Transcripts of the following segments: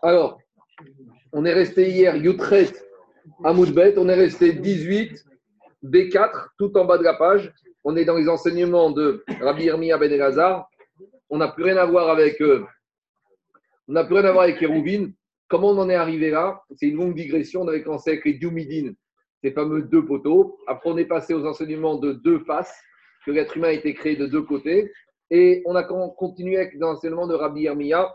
Alors, on est resté hier, Yutret à Moudbet, on est resté 18, B4, tout en bas de la page. On est dans les enseignements de Rabbi Irmiya Ben Elazar. On n'a plus rien à voir avec eux. On n'a plus rien à voir avec Hérouvin. Comment on en est arrivé là? C'est une longue digression. On avait commencé avec les Dioumidines, ces fameux deux poteaux. Après, on est passé aux enseignements de deux faces, que l'être humain a été créé de deux côtés. Et on a continué avec l'enseignement de Rabbi Irmiya,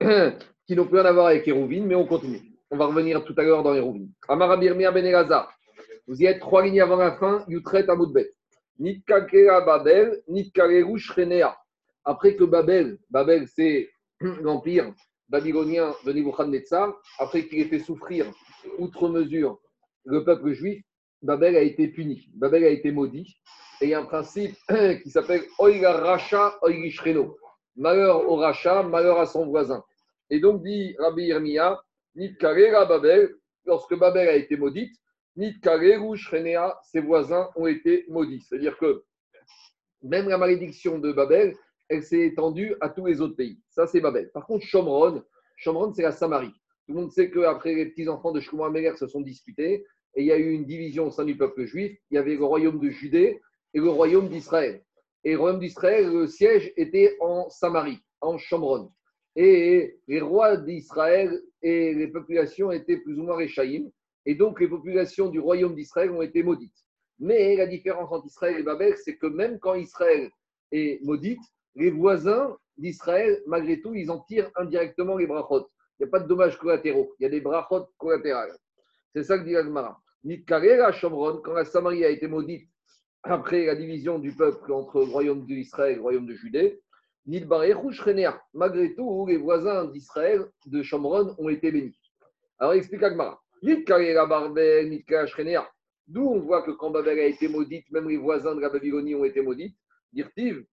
qui n'ont plus rien à voir avec Hérouvin, mais on continue. On va revenir tout à l'heure dans Hérouvin. Amar Rabbi Irmiya Ben. Vous y êtes trois lignes avant la fin, Yutret Amoudbet. Nitkakera Babel, Nitkareru Shrenea. Après que Babel, Babel c'est l'empire babylonien de Nebuchadnezzar, après qu'il ait fait souffrir outre mesure le peuple juif, Babel a été puni, Babel a été maudit. Et il y a un principe qui s'appelle Oiga Racha Shreno. Malheur au Racha, malheur à son voisin. Et donc dit Rabbi Yermiya, Nitkarera Babel, lorsque Babel a été maudite, Nitkareru Shrenea, ses voisins ont été maudits. C'est-à-dire que même la malédiction de Babel, elle s'est étendue à tous les autres pays. Ça, c'est Babel. Par contre, Shomron, Shomron, c'est la Samarie. Tout le monde sait qu'après, les petits-enfants de Shlomo Améler se sont disputés et il y a eu une division au sein du peuple juif. Il y avait le royaume de Judée et le royaume d'Israël. Et le royaume d'Israël, le siège était en Samarie, en Shomron. Et les rois d'Israël et les populations étaient plus ou moins réchaïm. Et donc, les populations du royaume d'Israël ont été maudites. Mais la différence entre Israël et Babel, c'est que même quand Israël est maudite, les voisins d'Israël, malgré tout, ils en tirent indirectement les brachot. Il n'y a pas de dommages collatéraux, il y a des brachot collatérales. C'est ça que dit Agmara. Nitkarera Shomron, quand la Samarie a été maudite après la division du peuple entre le royaume d'Israël et le royaume de Judée, malgré tout, les voisins d'Israël, de Shomron, ont été bénis. Alors, explique Agmara. D'où on voit que quand Babel a été maudite, même les voisins de la Babylonie ont été maudits. Dirtiv,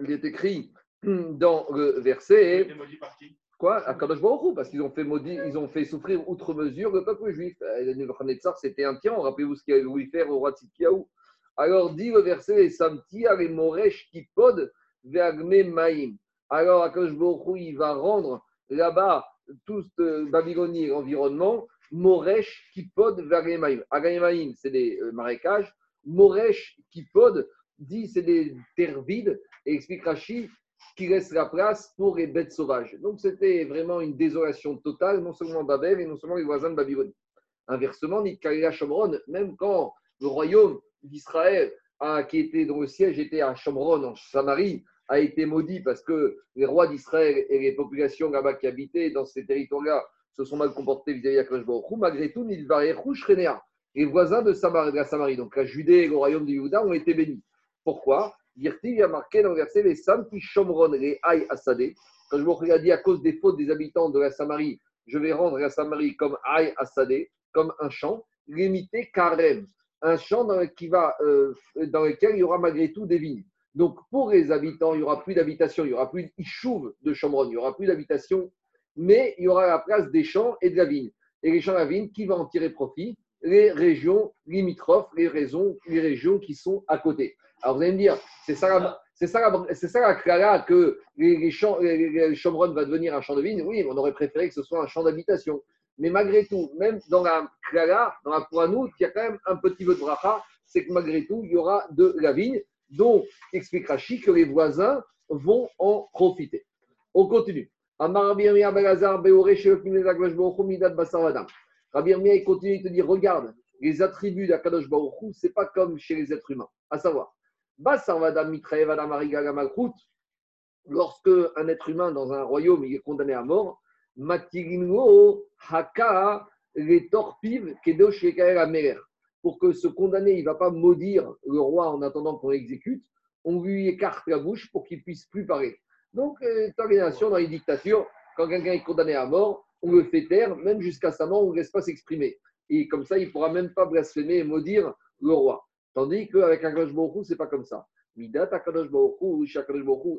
il est écrit dans le verset. Quoi? À Kadosh parce qu'ils ont fait maudit, ils ont fait souffrir outre mesure le peuple juif. Euh, c'était un tyran. Rappelez-vous ce qu'il avait voulu faire au roi Tzidkiaou. Alors dit le verset Samti les Moresh Kipod Maïm. Alors Baruch il va rendre là-bas tout Babylonie l'environnement Moresh Kipod Veagme Maïm. Maïm, c'est des euh, marécages. Moresh Kipod dit c'est des terres vides et explique Rashi qui laisse la place pour les bêtes sauvages. Donc c'était vraiment une désolation totale, non seulement Babel et non seulement les voisins de Babylone. Inversement, Nitkalila Shomron, même quand le royaume d'Israël, qui était dont le siège était à Shomron, en Samarie, a été maudit parce que les rois d'Israël et les populations là-bas qui habitaient dans ces territoires-là se sont mal comportés vis-à-vis de Akash Malgré tout, les voisins de, Samarie, de la Samarie, donc la Judée et le royaume de Juda, ont été bénis. Pourquoi? Il a marqué dans le verset les Samti Shomron, les Aï Asadé. Quand je vous regarde à cause des fautes des habitants de la Samarie, je vais rendre la Samarie comme Aï Asadé, comme un champ, limité Karem, un champ euh, dans lequel il y aura malgré tout des vignes. Donc pour les habitants, il n'y aura plus d'habitation, il n'y aura plus d'Ishouv de Shomron, il n'y aura plus d'habitation, mais il y aura la place des champs et de la vigne. Et les champs et la vigne, qui va en tirer profit? Les régions limitrophes, les, raisons, les régions qui sont à côté. Alors vous allez me dire, c'est ça la, c'est ça c'est que les, les, champs, les, va devenir un champ de vigne? Oui, on aurait préféré que ce soit un champ d'habitation. Mais malgré tout, même dans la Klara, dans la Poinou, il y a quand même un petit peu de bracha, c'est que malgré tout, il y aura de la vigne, dont explique Rashi que les voisins vont en profiter. On continue. Rabbi Irmiya il continue de te dire regarde, les attributs d'Akadosh Baruch ce n'est pas comme chez les êtres humains. À savoir, Lorsque un être humain dans un royaume est condamné à mort, Haka les Pour que ce condamné ne va pas maudire le roi en attendant qu'on l'exécute, on lui écarte la bouche pour qu'il puisse plus parler. Donc, euh, dans les dictatures, quand quelqu'un est condamné à mort, on le fait taire, même jusqu'à sa mort, on ne laisse pas s'exprimer. Et comme ça, il ne pourra même pas blasphémer et maudire le roi. Tandis qu'avec un Kadosh Baruch c'est pas comme ça. Midat Akadosh Baruch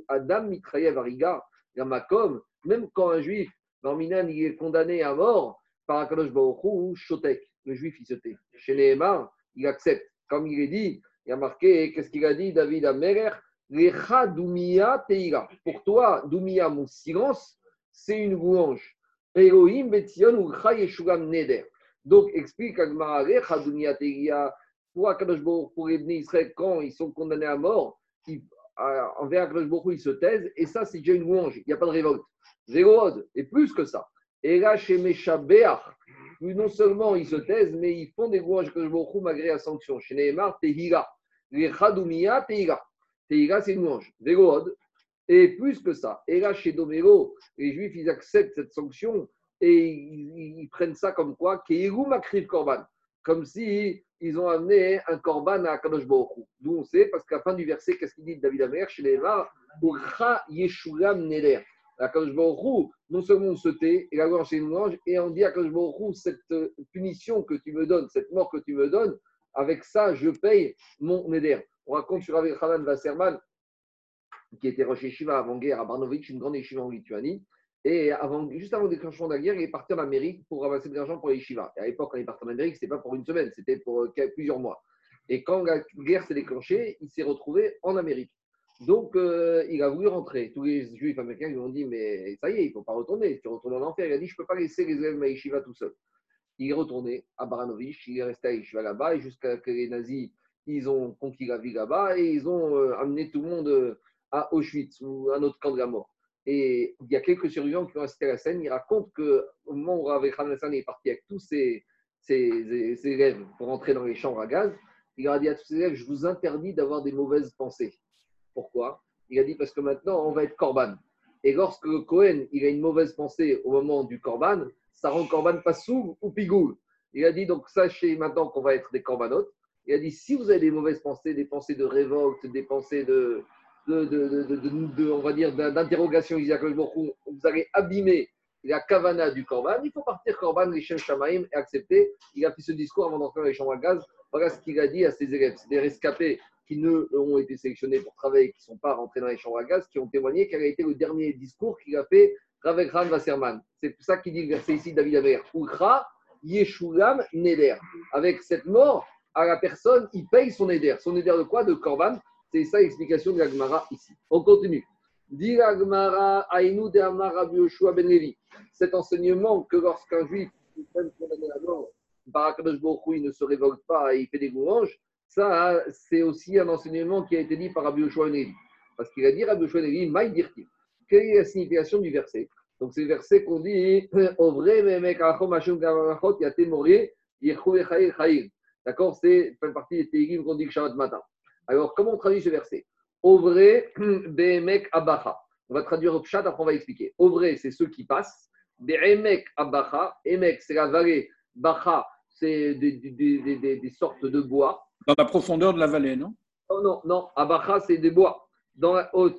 Adam Mitrayev Ariga, Yamakom, même quand un juif, dans Minan, il est condamné à mort par Akadosh Baruch Shotek, le juif, il se tait. Chez Nehemar, il accepte. Comme il est dit, il a marqué, qu'est-ce qu'il a dit, David Amerer Lecha Dumia Teira. Pour toi, Dumia, mon silence, c'est une louange. Elohim Betzion ou Neder. Donc, explique Agmara, pour Akadosh pour les Israël, quand ils sont condamnés à mort, envers Akadosh ils se taisent, et ça, c'est déjà une louange, il n'y a pas de révolte. Zéro et plus que ça. Et là, chez Meshabeach, non seulement ils se taisent, mais ils font des louanges Baruch malgré la sanction. Chez Nehemar, Tehira. Les Chadoumia, Tehira. Tehira, c'est une louange. Zéro et plus que ça. Et là, chez Domero, les Juifs, ils acceptent cette sanction et ils, prennent ça comme quoi Korban. Comme si ils ont amené un Korban à Kadosh Baruch D'où on sait, parce qu'à la fin du verset, qu'est-ce qu'il dit de David Amer chez les Var Yeshulam Neder. À Kadosh Baruch non seulement on se tait, et la louange c'est une louange, et on dit à Kadosh cette euh, punition que tu me donnes, cette mort que tu me donnes, avec ça, je paye mon Neder. On raconte sur Rabbi Hanan Wasserman, qui était Rosh Yeshiva avant-guerre à Barnovitch, une grande yeshiva en Lituanie. Et juste avant le déclenchement de la guerre, il est parti en Amérique pour ramasser de l'argent pour les yeshiva. Et à l'époque, quand il est parti en Amérique, ce n'était pas pour une semaine, c'était pour euh, plusieurs mois. Et quand la guerre s'est déclenchée, il s'est retrouvé en Amérique. Donc, euh, il a voulu rentrer. Tous les juifs américains lui ont dit Mais ça y est, il ne faut pas retourner. Tu retournes en enfer, il a dit Je ne peux pas laisser les élèves de ma yeshiva tout seul. Il est retourné à Baranovich, il est resté à yeshiva là-bas, et jusqu'à que les nazis ils ont conquis la ville là-bas et ils ont euh, amené tout le monde à Auschwitz ou à un autre camp de la mort. Et il y a quelques survivants qui ont assisté à la scène. Ils racontent qu'au moment où Rav Hassan est parti avec tous ses, élèves pour entrer dans les chambres à gaz, il a dit à tous ses élèves Je vous interdis d'avoir des mauvaises pensées. Pourquoi? Il a dit Parce que maintenant, on va être corban. Et lorsque Cohen il a une mauvaise pensée au moment du corban, ça rend corban pas sous ou pigoule. Il a dit Donc, sachez maintenant qu'on va être des corbanotes. Il a dit Si vous avez des mauvaises pensées, des pensées de révolte, des pensées de, de, on va dire, d'interrogation, vous allez abîmer la kavana du korban, il faut partir korban, les shamaim et accepter. Il a fait ce discours avant d'entrer dans les chambres à gaz. Voilà ce qu'il a dit à ses élèves. C'est des rescapés qui ne ont été sélectionnés pour travailler, qui ne sont pas rentrés dans les chambres à gaz, qui ont témoigné quel a été le dernier discours qu'il a fait Ravekran Wasserman. C'est ça qu'il dit le verset ici, David Aver. Ukra Yeshulam Neder. Avec cette mort, à la personne, il paye son Neder. Son Neder de quoi? De Korban. C'est ça l'explication de l'Agmara ici. On continue. Dit l'Agmara, Aïnou de Amara Ben Levi. Cet enseignement que lorsqu'un juif ne se révolte pas et il fait des louanges, ça, c'est aussi un enseignement qui a été dit par Rabbi Yoshua Ben. Parce qu'il a dit Rabbi Yoshua Ben Levi, Maï dirti. Quelle est la signification du verset? Donc, c'est le verset qu'on dit Au vrai, D'accord C'est une partie des Tégim qu'on dit que Shabbat matin. Alors, comment on traduit ce verset? Vrai, Behemek Abacha. On va traduire au pshat, après on va expliquer. Vrai, c'est ceux qui passent. Behemek Abacha. Emek, c'est la vallée. Bacha, c'est des, des, des, des, sortes de bois. Dans la profondeur de la vallée, non? Oh, Non, non. Abacha, c'est des bois. Dans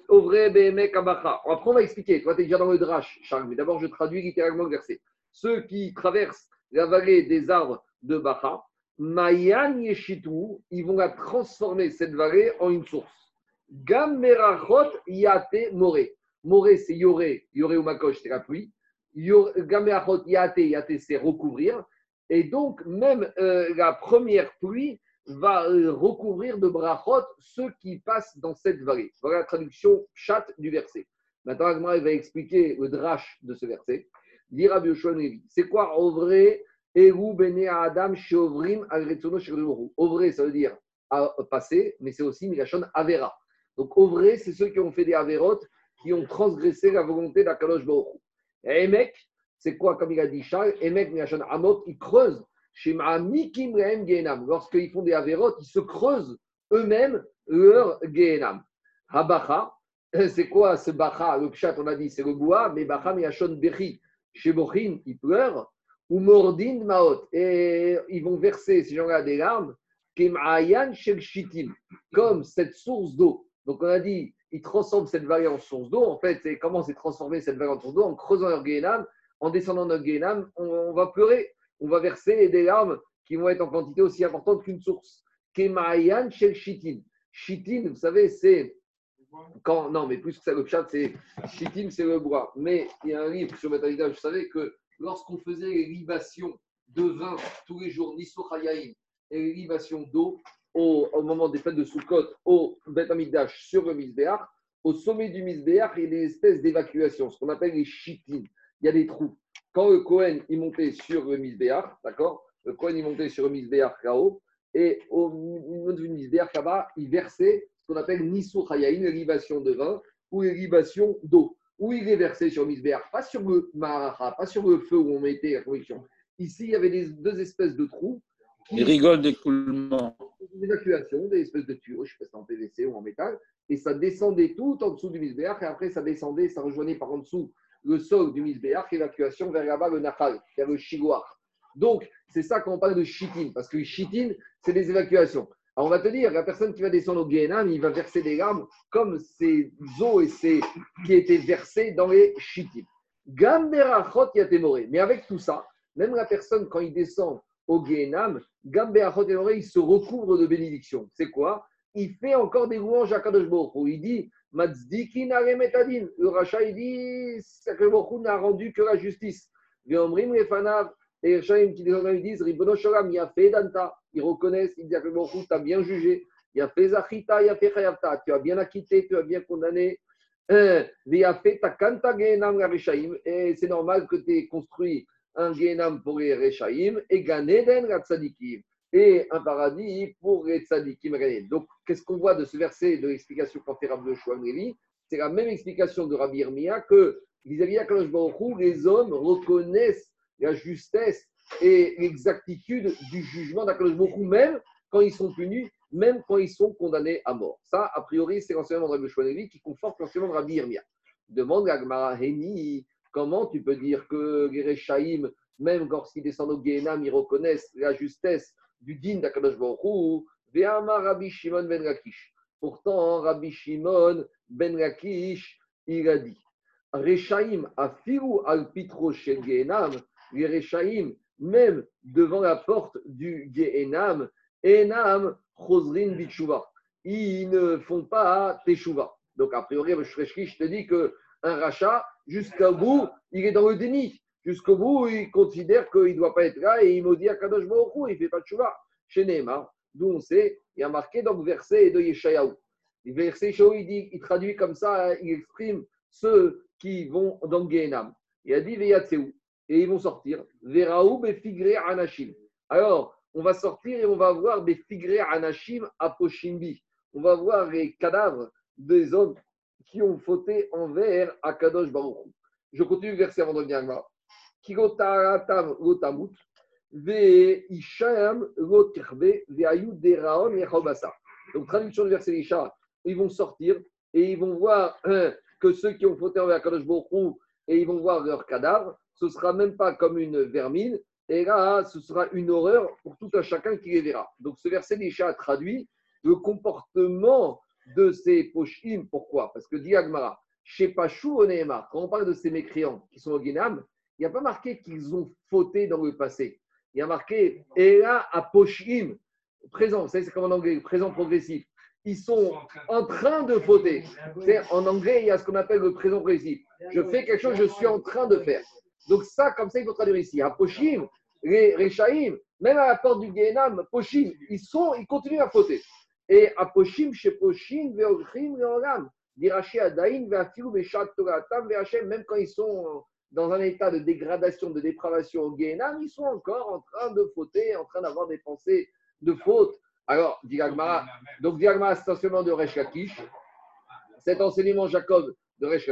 vrai, Behemek Abacha. Après, on va expliquer. Toi, tu es déjà dans le drash, Charles. Mais d'abord, je traduis littéralement le verset. Ceux qui traversent la vallée des arbres de Bacha, Mayan Yeshitu, ils vont la transformer, cette vallée, en une source. Gamerachot Yate More. More, c'est Yoré. Yoré ou Makosh, c'est la pluie. Gamerachot Yate, Yate, c'est recouvrir. Et donc, même euh, la première pluie va euh, recouvrir de brachot ceux qui passent dans cette vallée. Voilà la traduction chat du verset. Maintenant, Agmar va expliquer le drash de ce verset. Dira C'est quoi en vrai Eru bene Adam shovrim al vrai, ça veut dire à passer, mais c'est aussi Milachon Avera. Donc, vrai, c'est ceux qui ont fait des Averot, qui ont transgressé la volonté d'Akadosh Baruch. Emek, c'est quoi, comme il a dit Charles? Emek Milachon Amot, ils creusent. Mikim Rehem. Lorsqu'ils font des Averot, ils se creusent eux-mêmes leur Gehenam. Habacha, c'est quoi ce Bacha? Le Pshat, on a dit, c'est le bois, mais Bacha Milachon Bechi. Chez ils pleurent ou mordin maot. Et ils vont verser ces gens-là des larmes, comme cette source d'eau. Donc on a dit, ils transforment cette vallée en source d'eau. En fait, c'est comment c'est transformé cette vallée en source d'eau? En creusant leur guénam, en descendant notre guénam, on, va pleurer. On va verser des larmes qui vont être en quantité aussi importante qu'une source. Kemayan shel shitin. Vous savez, c'est quand, non, mais plus que ça, le chat, c'est shitin, c'est le bois. Mais il y a un livre sur Metallica, je savais que lorsqu'on faisait les libations de vin tous les jours, Nissochayaïm, et les libations d'eau au, moment des fêtes de Sukkot au Bet sur le Misbéach, au sommet du Misbéach, il y a des espèces d'évacuation, ce qu'on appelle les chitines. Il y a des trous. Quand le Cohen il montait sur le Misbéach, d'accord Le Cohen il montait sur le Misbéach là-haut, et au niveau du Misbéach là-bas, il versait ce qu'on appelle Nisou une libation de vin ou une libation d'eau. Où il est versé sur le Misbéach, pas sur le Mahara, pas sur le feu où on mettait la conviction. Ici, il y avait des, deux espèces de trous. Des rigoles d'écoulement. Des évacuations, des espèces de tuyaux, je ne sais pas si en PVC ou en métal et ça descendait tout en dessous du misbéach, et après ça descendait, ça rejoignait par en dessous le sol du misbéach, évacuation vers là-bas le nachal, vers le chigouar. Donc, c'est ça qu'on parle de chitin, parce que chitin, c'est des évacuations. Alors, on va te dire, la personne qui va descendre au Guéhenam, il va verser des larmes comme ces eaux et ces qui étaient versées dans les chitin. Gamberachot yatemore. Mais avec tout ça, même la personne, quand il descend au Guéhenam, Gamberachot yatemore, il se recouvre de bénédiction. C'est quoi? Il fait encore des louanges à Kadosh Il dit Matzdikin metadin. Le rachat, il dit Kadosh n'a rendu que la justice. Danta. Ils reconnaissent, ils disent Kadosh Baruch tu as bien jugé. Il a fait Zachita, il a fait Chayavta. Tu as bien acquitté, tu as bien condamné. Et c'est normal que tu aies construit un Genam pour les Rechaim et Ganeden et un paradis pour les tzadikim Donc, qu'est-ce qu'on voit de ce verset de l'explication qu'en fait Rabbi Levi C'est la même explication de Rabbi Irmia que vis-à-vis d'Akadosh Baruch les hommes reconnaissent la justesse et l'exactitude du jugement d'Akadosh Baruch même quand ils sont punis, même quand ils sont condamnés à mort. Ça, a priori, c'est l'enseignement de Rabbi Levi qui conforte l'enseignement de Rabbi Irmia. Demande à Gmara Heni, comment tu peux dire que les Rechaïm, même lorsqu'ils descendent au Gehenam, ils reconnaissent la justesse du din d'Akadosh Baruch Ve'ama Rabbi Shimon ben Lakish. Pourtant, Rabbi Shimon ben Lakish, il a dit Rechaim afiru al pitro shel Gehenam, les Rechaim, même devant la porte du Gehenam, Enam chosrin bichuva. Ils ne font pas teshuva. Donc, a priori, je te dis qu'un rachat, jusqu'au bout, il est dans le déni. Jusqu'au bout, il considère qu'il ne doit pas être là et il me dit à Kadosh Baruch il ne fait pas de chouva. Chez Neymar, d'où on sait, il y a marqué dans le verset de Yeshayahu. Le verset Yeshayahu, il, dit, il traduit comme ça, il exprime ceux qui vont dans Gehenam. Il a dit Veyatseu. Et ils vont sortir. Veraou anashim. Alors, on va sortir et on va voir des figre anashim à Poshimbi. On va voir les cadavres des hommes qui ont fauté envers Akadosh Baruch. Je continue le verset avant de venir donc, traduction du verset Isha, ils vont sortir et ils vont voir hein, que ceux qui ont fauté envers Kadosh Baruch et ils vont voir leur cadavre, ce sera même pas comme une vermine, et là, ce sera une horreur pour tout un chacun qui les verra. Donc, ce verset d'Isha traduit le comportement de ces pochim. Pourquoi? Parce que dit Agmara, chez Pachou Onehema, quand on parle de ces mécréants qui sont au Guinam, il n'y a pas marqué qu'ils ont fauté dans le passé. Il y a marqué Ela Aposhim, présent, c'est comme en anglais, présent progressif. Ils sont en train de fauter. En anglais, il y a ce qu'on appelle le présent progressif. Je fais quelque chose, je suis en train de faire. Donc, ça, comme ça, il faut traduire ici. Aposhim, les Rechaim, même à la porte du Gehenam, Poshim, ils, sont, ils continuent à fauter. Et Aposhim, chez Poshim, Veochim, Veolam, Dirachi Adain, Veafiru, Veshat Toratam, Veachem, même quand ils sont dans un état de dégradation, de dépravation au Guéhenam, ils sont encore en train de fauter, en train d'avoir des pensées de faute. Alors, Diagmara, donc Diagmara, c'est de Resh Cet enseignement Jacob de Resh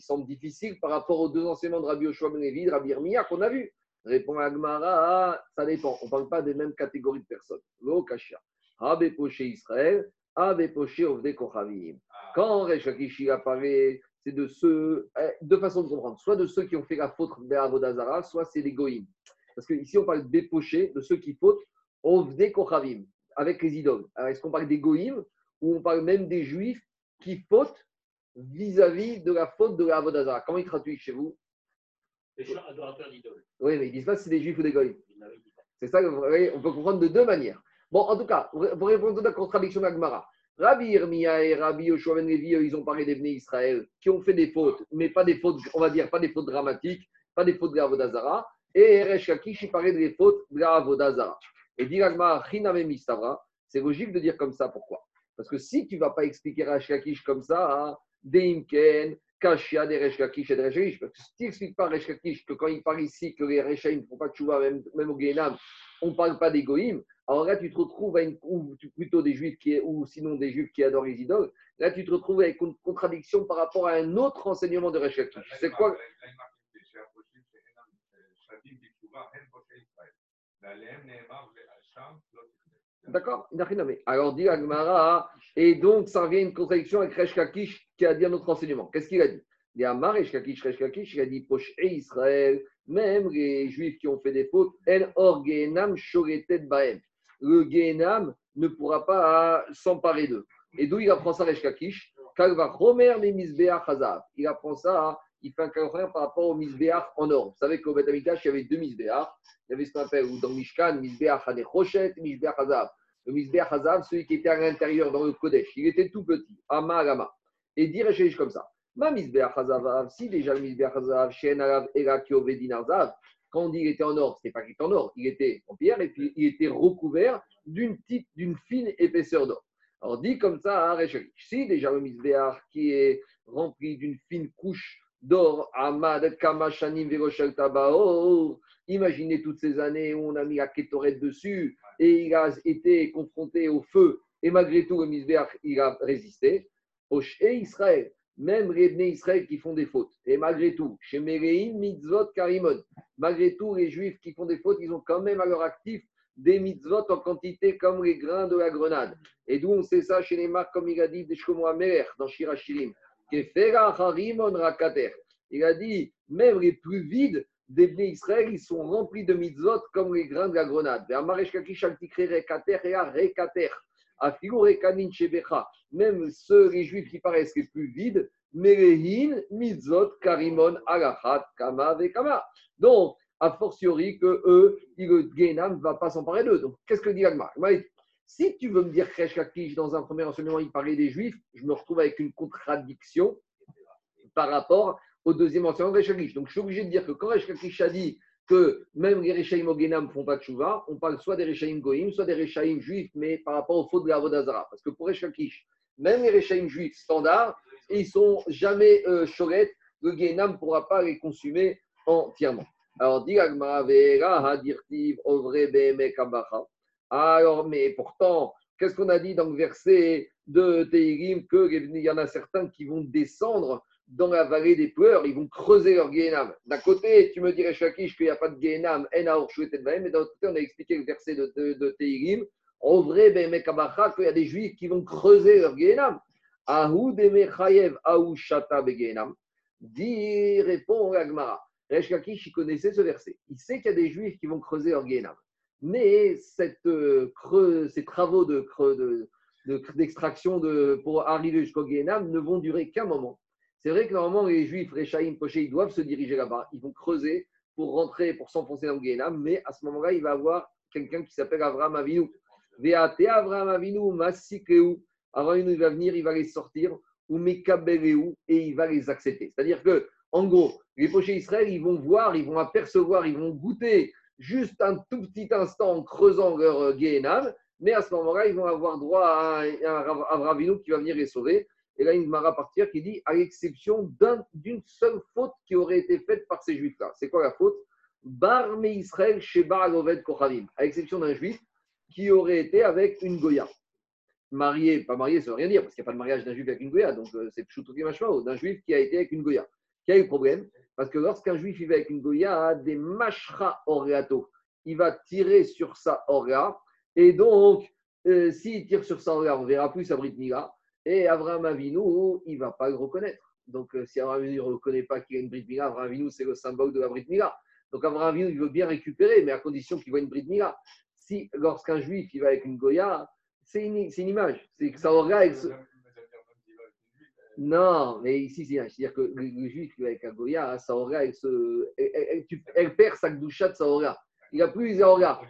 il semble difficile par rapport aux deux enseignements de Rabbi Yoshua Ben de Rabbi Irmiya qu'on a vu. Répond Agmara, ça dépend. On ne parle pas des mêmes catégories de personnes. Lo Kasha. Rabbi Poché Israël, Rabbi Poché Ovde Kochavim. Quand Resh apparaît c'est de ceux, eh, deux façons de comprendre, soit de ceux qui ont fait la faute d'Avodazara, soit c'est les goïms. Parce qu'ici, on parle d'épochés, de ceux qui fautent, ovde kochavim, avec les idoles. Alors, est-ce qu'on parle des goïms ou on parle même des juifs qui fautent vis-à-vis de la faute de l'Avodazara Comment ils traduisent chez vous? Les adorateurs d'idoles. Oui, mais ils disent pas si c'est des juifs ou des goïms. C'est ça, on peut comprendre de deux manières. Bon, en tout cas, pour répondre à la contradiction d'Agmara, Rabbi Irmia et Rabbi Yoshua Ben Levi, ils ont parlé des venus Israël qui ont fait des fautes, mais pas des fautes, on va dire, pas des fautes dramatiques, pas des fautes de Avodazara. Et Eresh Kakish, il parlait des fautes de Avodazara. Et Chiname Mistavra, c'est logique de dire comme ça. Pourquoi? Parce que si tu ne vas pas expliquer Eresh Kakish comme ça, hein, Deimken, Kashia des Resh Lakish et des Resh Parce que si tu n'expliques pas Resh Lakish que quand il parle ici que les Reshaim ne font pas de chouva, même, même au Guénam, on ne parle pas d'égoïm, alors là, tu te retrouves à une, ou plutôt des juifs qui, ou sinon des juifs qui adorent les idoles. Là, tu te retrouves avec une contradiction par rapport à un autre enseignement de Resh Lakish. C'est quoi D'accord? Alors, dit Agmara, et donc ça revient une contradiction avec Resh Lakish qui a dit un autre enseignement. Qu'est-ce qu'il a dit? Il a marre Resh Lakish, il a dit Poche et Israël, même les juifs qui ont fait des fautes, El Or Genam Shoretet. Le Genam ne pourra pas s'emparer d'eux. Et d'où il apprend ça Resh Hazav. Il apprend ça il fait un calvaire par rapport au misbéach en or. Vous savez qu'au Beth Amikdash, il y avait deux misbéach. Il y avait ce qu'on appelle, ou dans Mishkan, misbéach Hadechoshet, misbéach Hazav. Le misbéach Hazav, celui qui était à l'intérieur dans le Kodesh, il était tout petit, Ama Alama. Et dire chez comme ça. Ma misbéach Hazav, si déjà le misbéach Hazav, Shen Alav, Erakio, Vedin quand on dit qu'il était en or, ce n'était pas qu'il était en or, il était en pierre et puis il était recouvert d'une fine épaisseur d'or. Alors dit comme ça, hein, si déjà le misbéach qui est rempli d'une fine couche d'or, Amad, Kamashanim, Veroshel Tabaor. Imaginez toutes ces années où on a mis la kétoret dessus et il a été confronté au feu et malgré tout, le misbéach, il a résisté. Et Israël, même les Israël qui font des fautes. Et malgré tout, chez Mereim, Mitzvot, Karimon, malgré tout, les Juifs qui font des fautes, ils ont quand même à leur actif des mitzvot en quantité comme les grains de la grenade. Et d'où on sait ça chez les marques, comme il a dit, des Shkomo dans Shirachirim. Il a dit, même les plus vides des Bnei Israël, ils sont remplis de mitzvot comme les grains de la grenade. Même ceux, les juifs qui paraissent les plus vides, Merehin, mitzvot, karimon, alachat, kama, kama. Donc, a fortiori que eux, le Genam ne va pas s'emparer d'eux. Donc, qu'est-ce que dit Agmar si tu veux me dire que dans un premier enseignement, il parlait des Juifs, je me retrouve avec une contradiction par rapport au deuxième enseignement de Rechakish. Donc, je suis obligé de dire que quand Rechakish a dit que même les Rechaim Ogenam ne font pas de chouva, on parle soit des Rechaim Goïm, soit des Rechaim juifs, mais par rapport au fautes de la Vodazara. Parce que pour Rechakish, même les Rechaim juifs standards, ils sont jamais euh, le Genam ne pourra pas les consumer entièrement. Alors, dit Agmara, Vera, Hadirtiv, Ovre, Behemek, alors, mais pourtant, qu'est-ce qu'on a dit dans le verset de Teirim Qu'il y en a certains qui vont descendre dans la vallée des pleurs, ils vont creuser leur Gehenam. D'un côté, tu me dirais, Shakish, qu'il n'y a pas de Gehenam, mais d'un autre côté, on a expliqué le verset de, de, de Teirim, en vrai, ben, qu'il y a des juifs qui vont creuser leur Gehenam. Ahou Mechayev, Ahou Shata Gehenam. Dit, répond Agmara. Resh il connaissait ce verset. Il sait qu'il y a des juifs qui vont creuser leur Gehenam. Mais euh, creux, ces travaux de, d'extraction de, pour arriver jusqu'au Guénam ne vont durer qu'un moment. C'est vrai que normalement, les Juifs, Rechaïm, Poché, ils doivent se diriger là-bas. Ils vont creuser pour rentrer, pour s'enfoncer dans le Guénam. Mais à ce moment-là, il va avoir quelqu'un qui s'appelle Avraham Avinu. Veate Avraham Avinu. Avraham Avinu, il va venir, il va les sortir, ou Mekabeleu, et il va les accepter. C'est-à-dire que, en gros, les pochés Israël, ils vont voir, ils vont apercevoir, ils vont goûter juste un tout petit instant en creusant leur Gehenam, mais à ce moment-là, ils vont avoir droit à un, Ravino qui va venir les sauver. Et là, il va partir qui dit à l'exception d'une seule faute qui aurait été faite par ces juifs-là. C'est quoi la faute? Bar me Israël chez Oved Kochavim, à l'exception d'un juif qui aurait été avec une Goya. Marié, pas marié, ça veut rien dire, parce qu'il n'y a pas de mariage d'un juif avec une Goya, donc euh, c'est Pshutruki Mashmao, d'un juif qui a été avec une Goya. Qui a eu le problème? Parce que lorsqu'un juif vit avec une goya, des mashra oreato, il va tirer sur sa orea. Et donc, euh, s'il tire sur sa orea, on verra plus sa brit. Et Abraham Avinu, il ne va pas le reconnaître. Donc, euh, si Abraham Avinu ne reconnaît pas qu'il a une brit mila, Abraham Avinu, c'est le symbole de la brit. Donc, Abraham Avinu, il veut bien récupérer, mais à condition qu'il voit une brit. Si, lorsqu'un juif, il va avec une goya, c'est une, image. C'est que sa orea, non, mais ici, c'est-à-dire que le, juif avec un Goya, sa aura, elle, se, elle, perd sa doucha de sa aura. Il n'a plus les aura.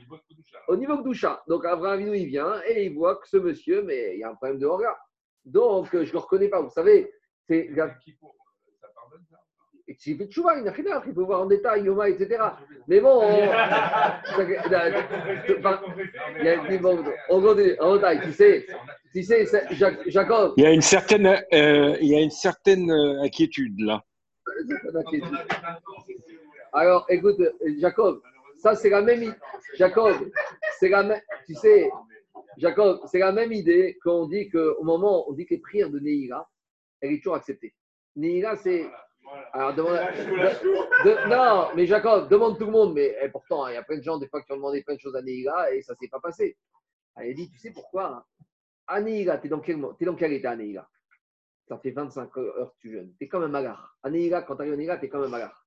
Au niveau de doucha. Donc, Abraham il vient et il voit que ce monsieur, mais il y a un problème de aura. Donc, je ne le reconnais pas. Vous savez, c'est. Et s'il fait tchouva, il n'a rien à il peut voir en détail, Yoma, etc. Mais bon, on, on continue. En détail, tu sais, tu sais, Jacob. Il y a une certaine, euh, il y a une certaine euh, inquiétude là. Alors, écoute, Jacob, ça c'est la même idée. Jacob, c'est la même. Tu sais, Jacob, c'est la même idée qu'on dit qu'au moment où on dit que les prières de Neira, elle est toujours acceptée. Neira, c'est alors, demande, non, mais Jacob, demande tout le monde. Mais eh, pourtant, il y a plein de gens, des fois, qui ont demandé plein de choses à Neila et ça ne s'est pas passé. Elle dit, tu sais pourquoi À Neila, tu es dans quel, es dans quel état Neila Ça fait 25 heures que tu jeûnes. Tu es comme un magar. À Neila, quand tu arrives à Neila, tu es comme un magar.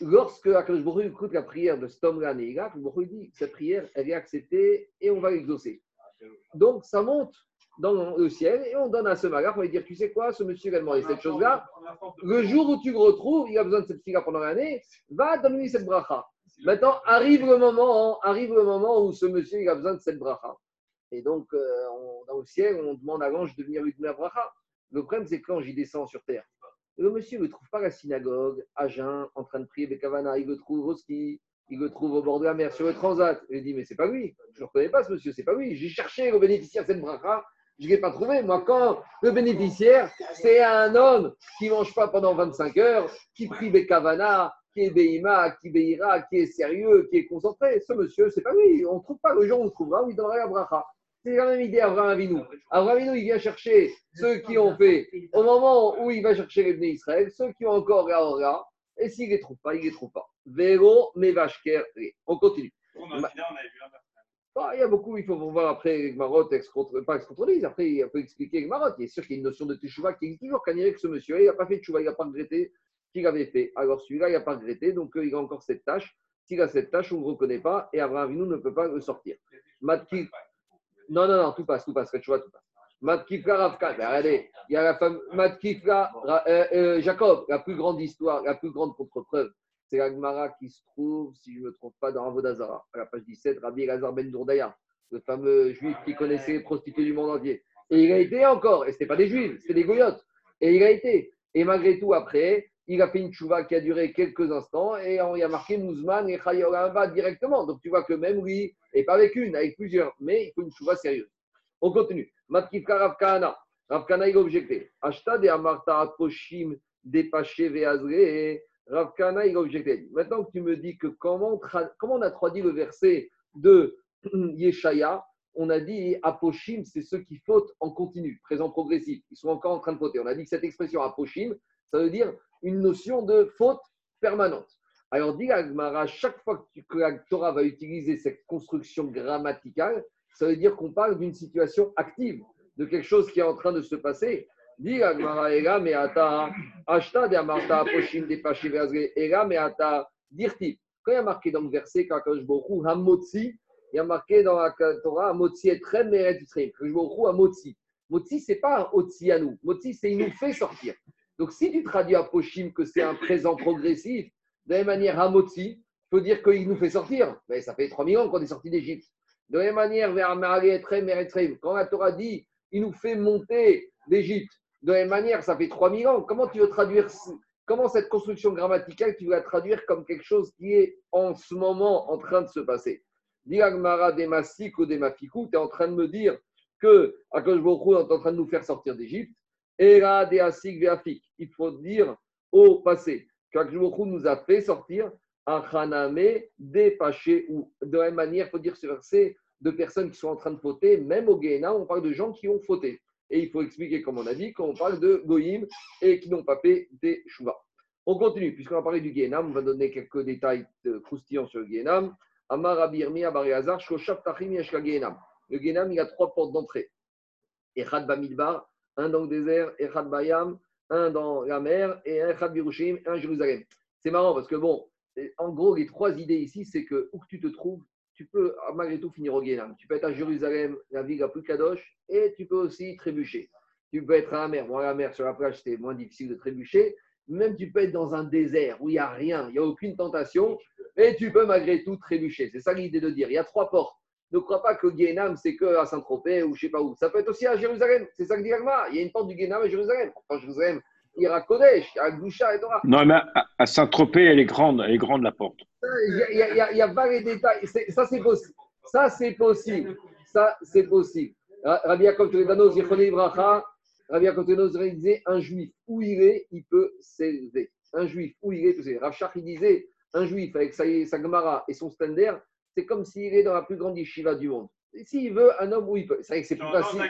Lorsque Akadosh écoute la prière de cet homme-là, Neila, dit, cette prière, elle est acceptée et on va l'exaucer. Donc, ça monte dans le ciel et on donne à ce magar, on va dire, tu sais quoi, ce monsieur a demandé cette chose-là, le jour où tu le retrouves, il a besoin de cette fille-là pendant l'année, va donner cette bracha. Maintenant, arrive le moment, arrive le moment où ce monsieur il a besoin de cette bracha. Et donc, euh, dans le ciel, on demande à l'ange de venir lui donner la bracha. Le problème, c'est que l'ange, il descend sur terre. Le monsieur ne trouve pas la synagogue, à jeun, en train de prier Bekavana, il le trouve au ski, il le trouve au bord de la mer, sur le transat. Il dit, mais c'est pas lui, je ne reconnais pas ce monsieur, c'est pas lui. J'ai cherché le bénéficiaire de cette bracha, je ne l'ai pas trouvé. Moi, quand le bénéficiaire, c'est un homme qui ne mange pas pendant 25 heures, qui prie Bekavana, qui est Beima, qui Beira, qui est sérieux, qui est concentré. Ce monsieur, c'est pas lui. On ne trouve pas le jour où on le trouvera, où il donnera la bracha. C'est la même idée Abraham Avinu. Abraham Avinu, il vient chercher ceux qui ont fait, au moment où il va chercher les béné Israël, ceux qui ont encore la et s'il ne les trouve pas, il ne les trouve pas. Véro, Mevashker, on continue. On a vu un bah, il y a beaucoup, il faut voir après Gmarot, pas ex-contrôlé, après il faut expliquer Gmarot. Il est sûr qu'il y a une notion de Teshuvah qui existe toujours. Quand que ce monsieur, il n'a pas fait Teshuvah, il n'a pas regretté qu'il avait fait. Alors celui-là, il n'a pas regretté, donc euh, il a encore cette tâche. S'il a cette tâche, on ne le reconnaît pas et Abraham Avinu ne peut pas le sortir. Matkif. Non, non, non, tout passe, tout passe, Teshuvah, tout passe. Matkifka Ravka, ben, regardez, il y a la femme Matkifka, euh, euh, Jacob, la plus grande histoire, la plus grande contre-preuve c'est l'Agmara qui se trouve, si je ne me trompe pas, dans Avodazara, à la page 17, Rabbi Elazar Ben Dourdaya, le fameux juif qui connaissait les prostituées du monde entier. Et il a été encore, et ce n'était pas des juifs, c'était des goyotes. Et il a été. Et malgré tout, après, il a fait une chouva qui a duré quelques instants et on y a marqué Mouzman et Chayoramba directement. Donc tu vois que même lui, et pas avec une, avec plusieurs, mais il faut une chouva sérieuse. On continue. Matkivka Ravkana. Il a objecté. Ashta Amarta Aposhim Depaché Veazre. Ravkana, il a. Maintenant que tu me dis que comment, comment on a traduit le verset de Yeshaya, on a dit Aposhim, c'est ceux qui fautent en continu, présent progressif. Ils sont encore en train de fauter. On a dit que cette expression Aposhim, ça veut dire une notion de faute permanente. Alors, dit Agmara, chaque fois que la Torah va utiliser cette construction grammaticale, ça veut dire qu'on parle d'une situation active, de quelque chose qui est en train de se passer. Dit Agmara, Ega Meata, Ashta de Amarta, Poshim de Pachivezre, Ega Meata, Dirti. Quand il y a marqué dans le verset, Kakash Boku, Hamotzi, il y a marqué dans la Torah, Hamotzi est très mérite Kakash Boku, Hamotzi. Motzi, ce n'est pas un Otzi à nous. Motzi, c'est il nous fait sortir. Donc, si tu traduis à que c'est un présent progressif, de la même manière, Hamotzi, il faut dire qu'il nous fait sortir. Mais ça fait 3000 ans qu'on est sorti d'Égypte. De la même manière, vers quand la Torah dit, il nous fait monter d'Égypte. De la même manière, ça fait 3000 ans. Comment tu veux traduire Comment cette construction grammaticale, tu veux la traduire comme quelque chose qui est en ce moment en train de se passer? Diagmara ou demafiku, tu es en train de me dire que Akosh est en train de nous faire sortir d'Égypte. Era de asik Il faut dire au passé qu'Akosh nous a fait sortir Achaname dépaché ou de la même manière, il faut dire ce verset de personnes qui sont en train de fauter, même au Guéna, on parle de gens qui ont fauté. Et il faut expliquer, comme on a dit, qu'on parle de Goïm et qui n'ont pas fait des Shuvah. On continue, puisqu'on a parlé du Guénam, on va donner quelques détails croustillants sur le Guénam. Amar Tachim Yeshka Guénam. Le Guénam, il a trois portes d'entrée. Echad Bamidbar, un dans le désert, Echad Bayam, un dans la mer, et Echad Birushim, un Jérusalem. C'est marrant parce que, bon, en gros, les trois idées ici, c'est que où que tu te trouves, tu peux malgré tout finir au Guénam. Tu peux être à Jérusalem, la ville la plus kadosh, et tu peux aussi trébucher. Tu peux être à la mer. Bon, à la mer, sur la plage, c'était moins difficile de trébucher. Même tu peux être dans un désert où il n'y a rien, il n'y a aucune tentation, et tu peux malgré tout trébucher. C'est ça l'idée de dire. Il y a trois portes. Ne crois pas que Guénam, c'est que à Saint-Tropez ou je ne sais pas où. Ça peut être aussi à Jérusalem. C'est ça que dit Agma. Il y a une porte du Guénam à Jérusalem. Jérusalem, il y aura Kodesh, il y aura Gdusha et Torah. Non, mais à, à Saint-Tropez, elle est grande, elle est grande la porte. Il n'y a, il y a- il y a pas les détails. Ça, c'est possible. Ça, c'est possible. Ça, c'est possible. Ra- Rabbi Yaakov Toledano, Zichroné Ibracha, Rabbi Yaakov Toledano disait un juif, où il est, il peut s'élever. Un juif, où il est, il peut s'élever. Rav Shach, il disait, un juif avec sa, sa Gemara et son stander, c'est comme s'il est dans la plus grande yeshiva du monde. S'il veut, un homme où il peut. C'est vrai que c'est plus facile.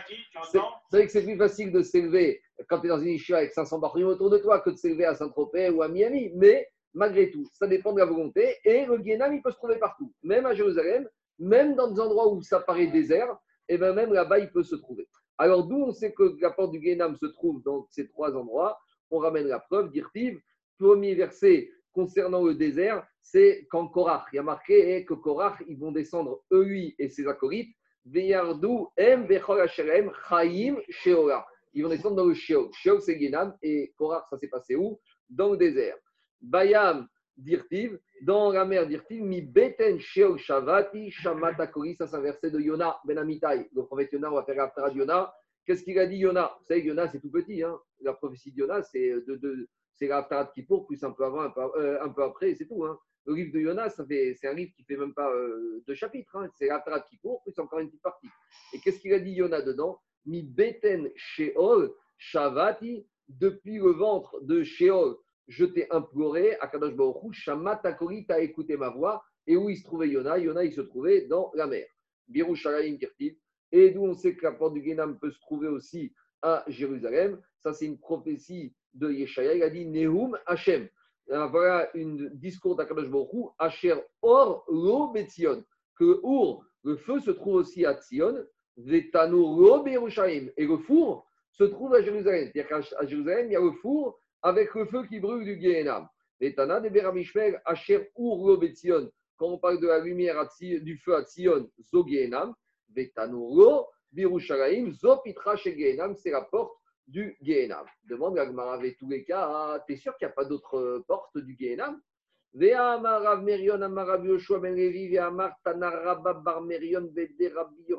C'est que c'est plus facile de s'élever quand tu es dans une yeshiva avec 500 barrières autour de toi que de s'élever à Saint-Tropez ou à Miami. Mais malgré tout, ça dépend de la volonté. Et le Guénam, il peut se trouver partout. Même à Jérusalem, même dans des endroits où ça paraît désert, et bien même là-bas, il peut se trouver. Alors d'où on sait que la porte du Guénam se trouve dans ces trois endroits On ramène la preuve, d'Irtiv. Premier verset concernant le désert, c'est quand Korach, il y a marqué eh, que Korach, ils vont descendre, eux, lui et ses acolytes, Veyardou em bechol Hashem chaim sheola. Ils vont descendre dans le Sheol. Sheol, c'est Guénam. Et Korach, ça s'est passé où? Dans le désert. Bayam dirtiv, dans la mer dirtiv, mi beten Sheol shavati shamata kori. Ça, c'est un verset de Yona ben Amitai. Le prophète Yona, on va faire l'after de Yona. Qu'est-ce qu'il a dit Yona Vous savez Yona, c'est tout petit. Hein la prophétie de Yona, c'est de, de, c'est l'after de Kippour, plus un peu avant, un peu, euh, un après, c'est tout. Hein le livre de Yona, c'est un livre qui fait même pas euh, deux chapitres. Hein. C'est l'after de Kippour, plus encore une petite partie. Et qu'est-ce qu'il a dit Yona dedans? Mi beten sheol shavati, depuis le ventre de Sheol, je t'ai imploré, Akadosh Baruch Hu, Shamata Kori, t'as écouté ma voix. Et où il se trouvait Yona Yona, il se trouvait dans la mer. Birushalayim Kirtiv. Et d'où on sait que la porte du Guénam peut se trouver aussi à Jérusalem. Ça, c'est une prophétie de Yeshaya. Il a dit Nehum Hashem. Alors, Voilà un discours d'Akadosh Baruch Hu, Asher Or Lo Betzion. Que le Our, le feu se trouve aussi à Tzion. Vetanu Lo Berushalayim. Et le four se trouve à Jérusalem. C'est-à-dire qu'à Jérusalem, il y a le four avec le feu qui brûle du Guénam. Vetana de Beramishmer, Asher Ur Lo Betzion. Quand on parle de la lumière à Tzi- du feu à Tzion, Zo Guénam. Vetanu Lo Birushalayim, Zo Pitra Guénam, c'est la porte du Guénam. Demande la Gemara avec tous les cas, ah, t'es sûr qu'il n'y a pas d'autre euh, porte du Rav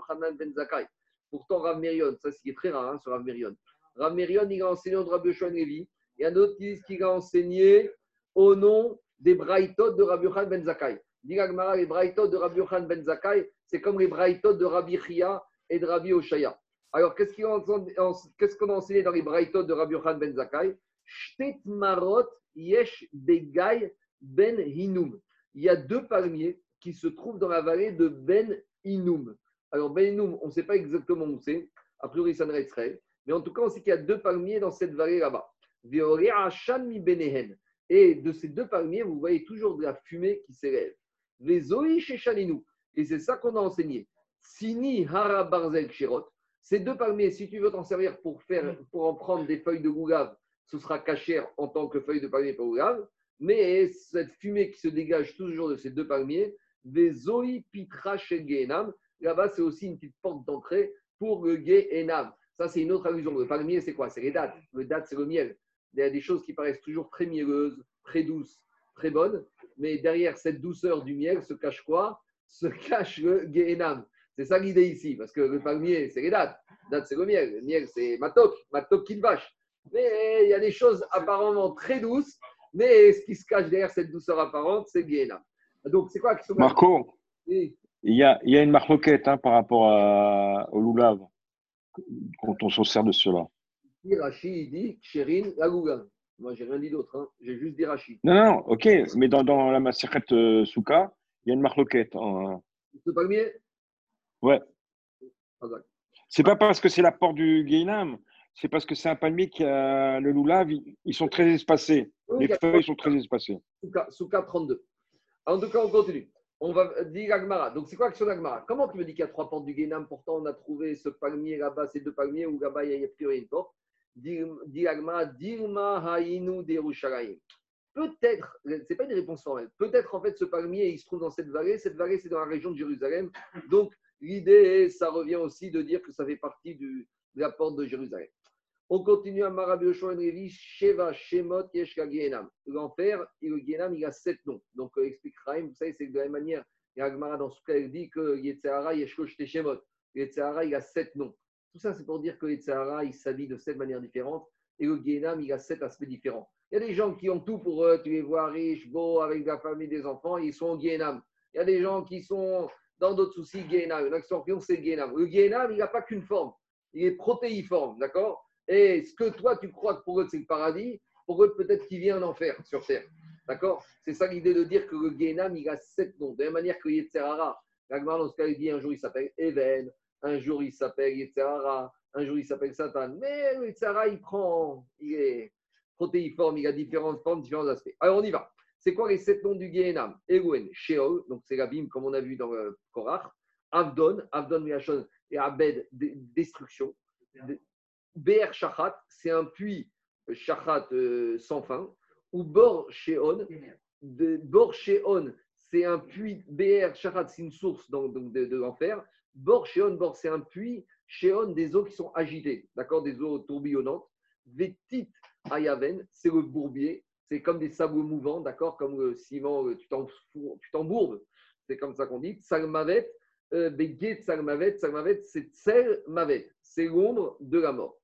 Rav Zakai. Pourtant, Rav Merion, ça c'est très rare hein, sur Rav Merion. Rav Merion, il a enseigné au Rav Yoshua ben Levi. Il y a d'autres qui disent qu'il a enseigné au nom des Braïtot de Rabbi Yochanan ben Zakai. Dit les Braïtot de Rabbi Yochanan ben Zakai, c'est comme les Braïtot de Rabbi Chia et de Rabbi Oshaya. Alors, qu'est-ce qu'on a enseigné dans les Braïtot de Rabbi Yochanan ben Zakai Shtet marot yesh begay ben hinum. Il y a deux palmiers qui se trouvent dans la vallée de Ben Hinum. Alors, Ben Hinum, on ne sait pas exactement où c'est. A priori, ça ne resterait. Mais en tout cas, on sait qu'il y a deux palmiers dans cette vallée là-bas. Et de ces deux palmiers, vous voyez toujours de la fumée qui s'élève. Les et. Et c'est ça qu'on a enseigné. Sini hara barzel kshirot. Ces deux palmiers, si tu veux t'en servir pour, faire, pour en prendre des feuilles de gougave, ce sera caché en tant que feuille de palmier pour gougave. Mais cette fumée qui se dégage toujours de ces deux palmiers, des Zoï Pitra chez Gehenam, là-bas, c'est aussi une petite porte d'entrée pour le Gehenam. Ça, c'est une autre allusion. Le palmier, c'est quoi? C'est les dates. Le date, c'est le miel. Il y a des choses qui paraissent toujours très mielleuses, très douces, très bonnes. Mais derrière cette douceur du miel se cache quoi? Se cache le Gehenam. C'est ça l'idée ici. Parce que le palmier, c'est les dates. Date, c'est le miel. Le miel, c'est matok. Matok qui vache. Mais il y a des choses apparemment très douces. Mais ce qui se cache derrière cette douceur apparente, c'est Gehenam. Donc, c'est quoi la question Marco, Oui. il y a, il y a une marloquette hein, par rapport à, au loulav quand on s'en sert de cela. Ici, Rachid, il dit Sherin Lagougan. Moi, j'ai rien dit d'autre. hein. J'ai juste dit Rachid. Non, non, ok, mais dans, dans la Maseret euh, Souka, il y a une marloquette. hein. Ce palmier Ouais. Ah. C'est pas parce que c'est la porte du Guénam, c'est parce que c'est un palmier qui a le loulav, ils, sont très espacés. Oui, Les feuilles sont très espacées. Souka, Souka 32. En tout cas, on continue. On va dire Agmara. Donc, c'est quoi l'action d'Agmara Comment tu me dis qu'il y a trois portes du Guénam Pourtant, on a trouvé ce palmier là-bas, ces deux palmiers, où là-bas, il y a a priori une porte. Dit Agmara, Dilma Haïnu Derushalayim. Peut-être, c'est pas une réponse formelle, peut-être en fait ce palmier, il se trouve dans cette vallée. Cette vallée, c'est dans la région de Jérusalem. Donc, l'idée, ça revient aussi de dire que ça fait partie de la porte de Jérusalem. On continue à Marabi Yoshua ben Levi, Sheva, Shemot, Yeshka, Gehenam. L'enfer, et le Gehenam, il a sept noms. Donc, euh, explique Chaim, vous savez, c'est de la même manière, il y a Agmara dans ce cas, il dit que Yetzahara, Yeshko, Shte, Shemot. Yetzahara, il a sept noms. Tout ça, c'est pour dire que Yetzahara, il s'habille de sept manières différentes. Et le Guénam, il a sept aspects différents. Il y a des gens qui ont tout pour eux, tu les vois riches, beaux, avec la famille, des enfants, ils sont au Guénam. Il y a des gens qui sont dans d'autres soucis, Guénam. Il y en a qui sont c'est Guénam. Le Guénam, il n'a pas qu'une forme. Il est protéiforme, d'accord? Et ce que toi, tu crois que pour eux, c'est le paradis, pour eux, peut-être qu'il vient en enfer sur terre. D'accord? C'est ça l'idée de dire que le Guénam, il a sept noms. De la même manière que Yetzerara, Ragmar, dans ce cas, il dit un jour, il s'appelle Even, un jour, il s'appelle Yetzerara, un jour, il s'appelle Satan. Mais le Yetzerara, il prend, il est protéiforme, il a différentes formes, différents aspects. Alors, on y va. C'est quoi les sept noms du Gehenam? Elouen, Sheol, donc c'est l'abîme comme on a vu dans le Korach. Avdon, Avdon Miachon et Abed, destruction. Ber Shachat, c'est un puits Shachat euh, sans fin. Ou Bor Sheon, Bor Sheon, c'est un puits. Ber Shachat, c'est une source donc, de, de l'enfer. Bor Sheon, Bor, c'est un puits. Sheon, des eaux qui sont agitées, d'accord, des eaux tourbillonnantes. Vetit Ayaven, c'est le bourbier c'est comme des sabots mouvants, d'accord Comme le ciment, tu t'embourbes. C'est comme ça qu'on dit. Salmavet, euh, Salmavet, Salmavet, c'est Tsel Mavet. C'est l'ombre de la mort.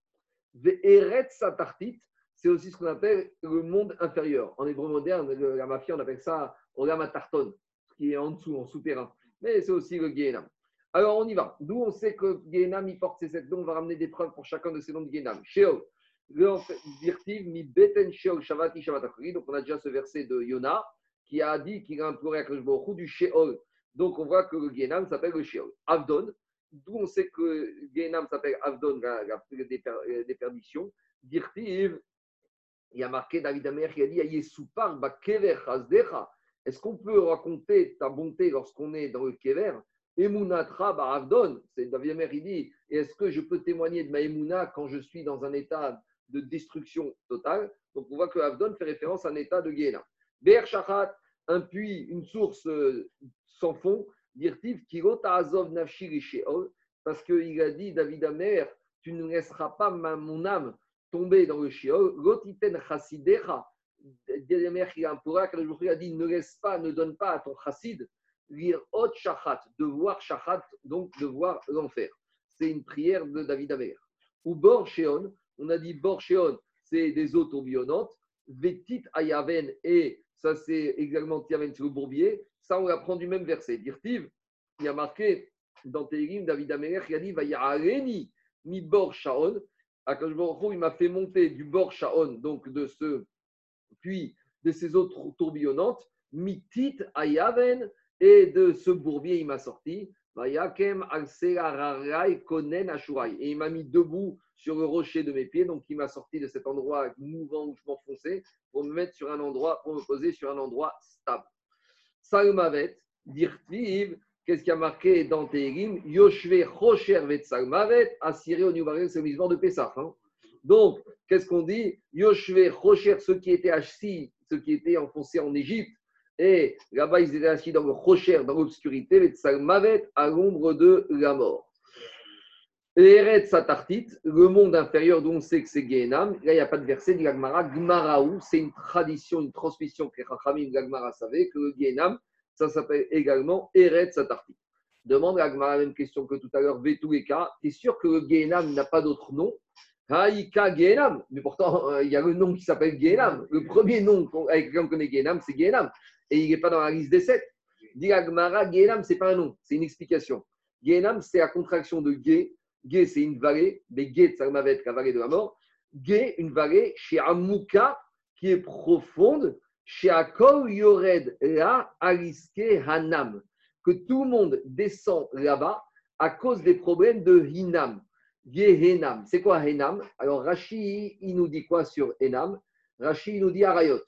Eret Satartit, c'est aussi ce qu'on appelle le monde inférieur. En hébreu moderne, la mafia, on appelle ça Olam Tarton, qui est en dessous, en souterrain. Mais c'est aussi le Gehenam. Alors on y va. D'où on sait que Gehenam, il porte ces sept noms. On va ramener des preuves pour chacun de ces noms de Gehenam. Sheol, donc on a déjà ce verset de Yona qui a dit qu'il a imploré à Kajbohu du Sheol. Donc on voit que le s'appelle le Sheol. Avdon, d'où on sait que Genam s'appelle Avdon, la, des, perditions. Dirtiv, il y a marqué David Amer qui a dit Est-ce qu'on peut raconter ta bonté lorsqu'on est dans le Kever? Emunatra Avdon, c'est David Amer, il dit Est-ce que je peux témoigner de ma Emuna quand je suis dans un état de destruction totale. Donc on voit que Avdon fait référence à un état de Gehenna. Ber Shachat, un puits, une source euh, sans fond, dirtiv Kirota Azov Nafshi Sheol, parce qu'il a dit, David Amer, tu ne laisseras pas mon âme tomber dans le Sheol. Lotiten Chassidecha, David Amer, il a a dit, ne laisse pas, ne donne pas à ton chassid Shachat, de voir Shachat, donc de voir l'enfer. C'est une prière de David Amer. Ou Bor on a dit Borchéon, c'est des eaux tourbillonnantes. Vetit Ayaven, et ça c'est également Tiaven sur le bourbier. Ça, on apprend du même verset. Dirtiv, il y a marqué dans Télim, David Améler, il a dit Vayareni mi Borchaon. il m'a fait monter du Borchaon, donc de ce puis de ces eaux tourbillonnantes, mitit ayaven, et de ce bourbier, il m'a sorti. Et il m'a mis debout sur le rocher de mes pieds, donc il m'a sorti de cet endroit mouvant où je m'enfonçais pour me mettre sur un endroit, pour me poser sur un endroit stable. Salmavet, dirtiv, qu'est-ce qui a marqué dans Tehirim Yoshve Rocher Vet Salmavet, assuré au New c'est le de Pessah. Hein. donc, qu'est-ce qu'on dit? Yoshve Rocher, ceux qui étaient assis, ceux qui étaient enfoncés en Égypte, et là-bas, ils étaient assis dans le rocher, dans l'obscurité, Vet Salmavet, à l'ombre de la mort. Eret Satartit, le monde inférieur dont on sait que c'est Gehenam. Là, il n'y a pas de verset, dit l'Agmara. Gmaraou, c'est une tradition, une transmission que Chachamim l'Agmara savait, que le Gehenam, ça s'appelle également Eret Satartit. Demande l'Agmara la même question que tout à l'heure, Vetou Eka. Tu es sûr que le Gehenam n'a pas d'autre nom? Haïka Gehenam. Mais pourtant, euh, il y a le nom qui s'appelle Gehenam. Le premier nom avec lequel on connaît Gehenam, c'est Gehenam. Et il n'est pas dans la liste des sept. Dit l'Agmara, Gehenam, ce n'est pas un nom, c'est une explication. Gehenam, c'est la contraction de Ge Gé, c'est une vallée, mais Gé, ça va être la vallée de la mort. Gé, une vallée chez Amouka qui est profonde, chez Akol Yored La Aliske Hanam, que tout le monde descend là-bas à cause des problèmes de Hinam. Henam. C'est quoi Henam? Alors Rashi, il nous dit quoi sur Henam? Rashi, il nous dit Arayot.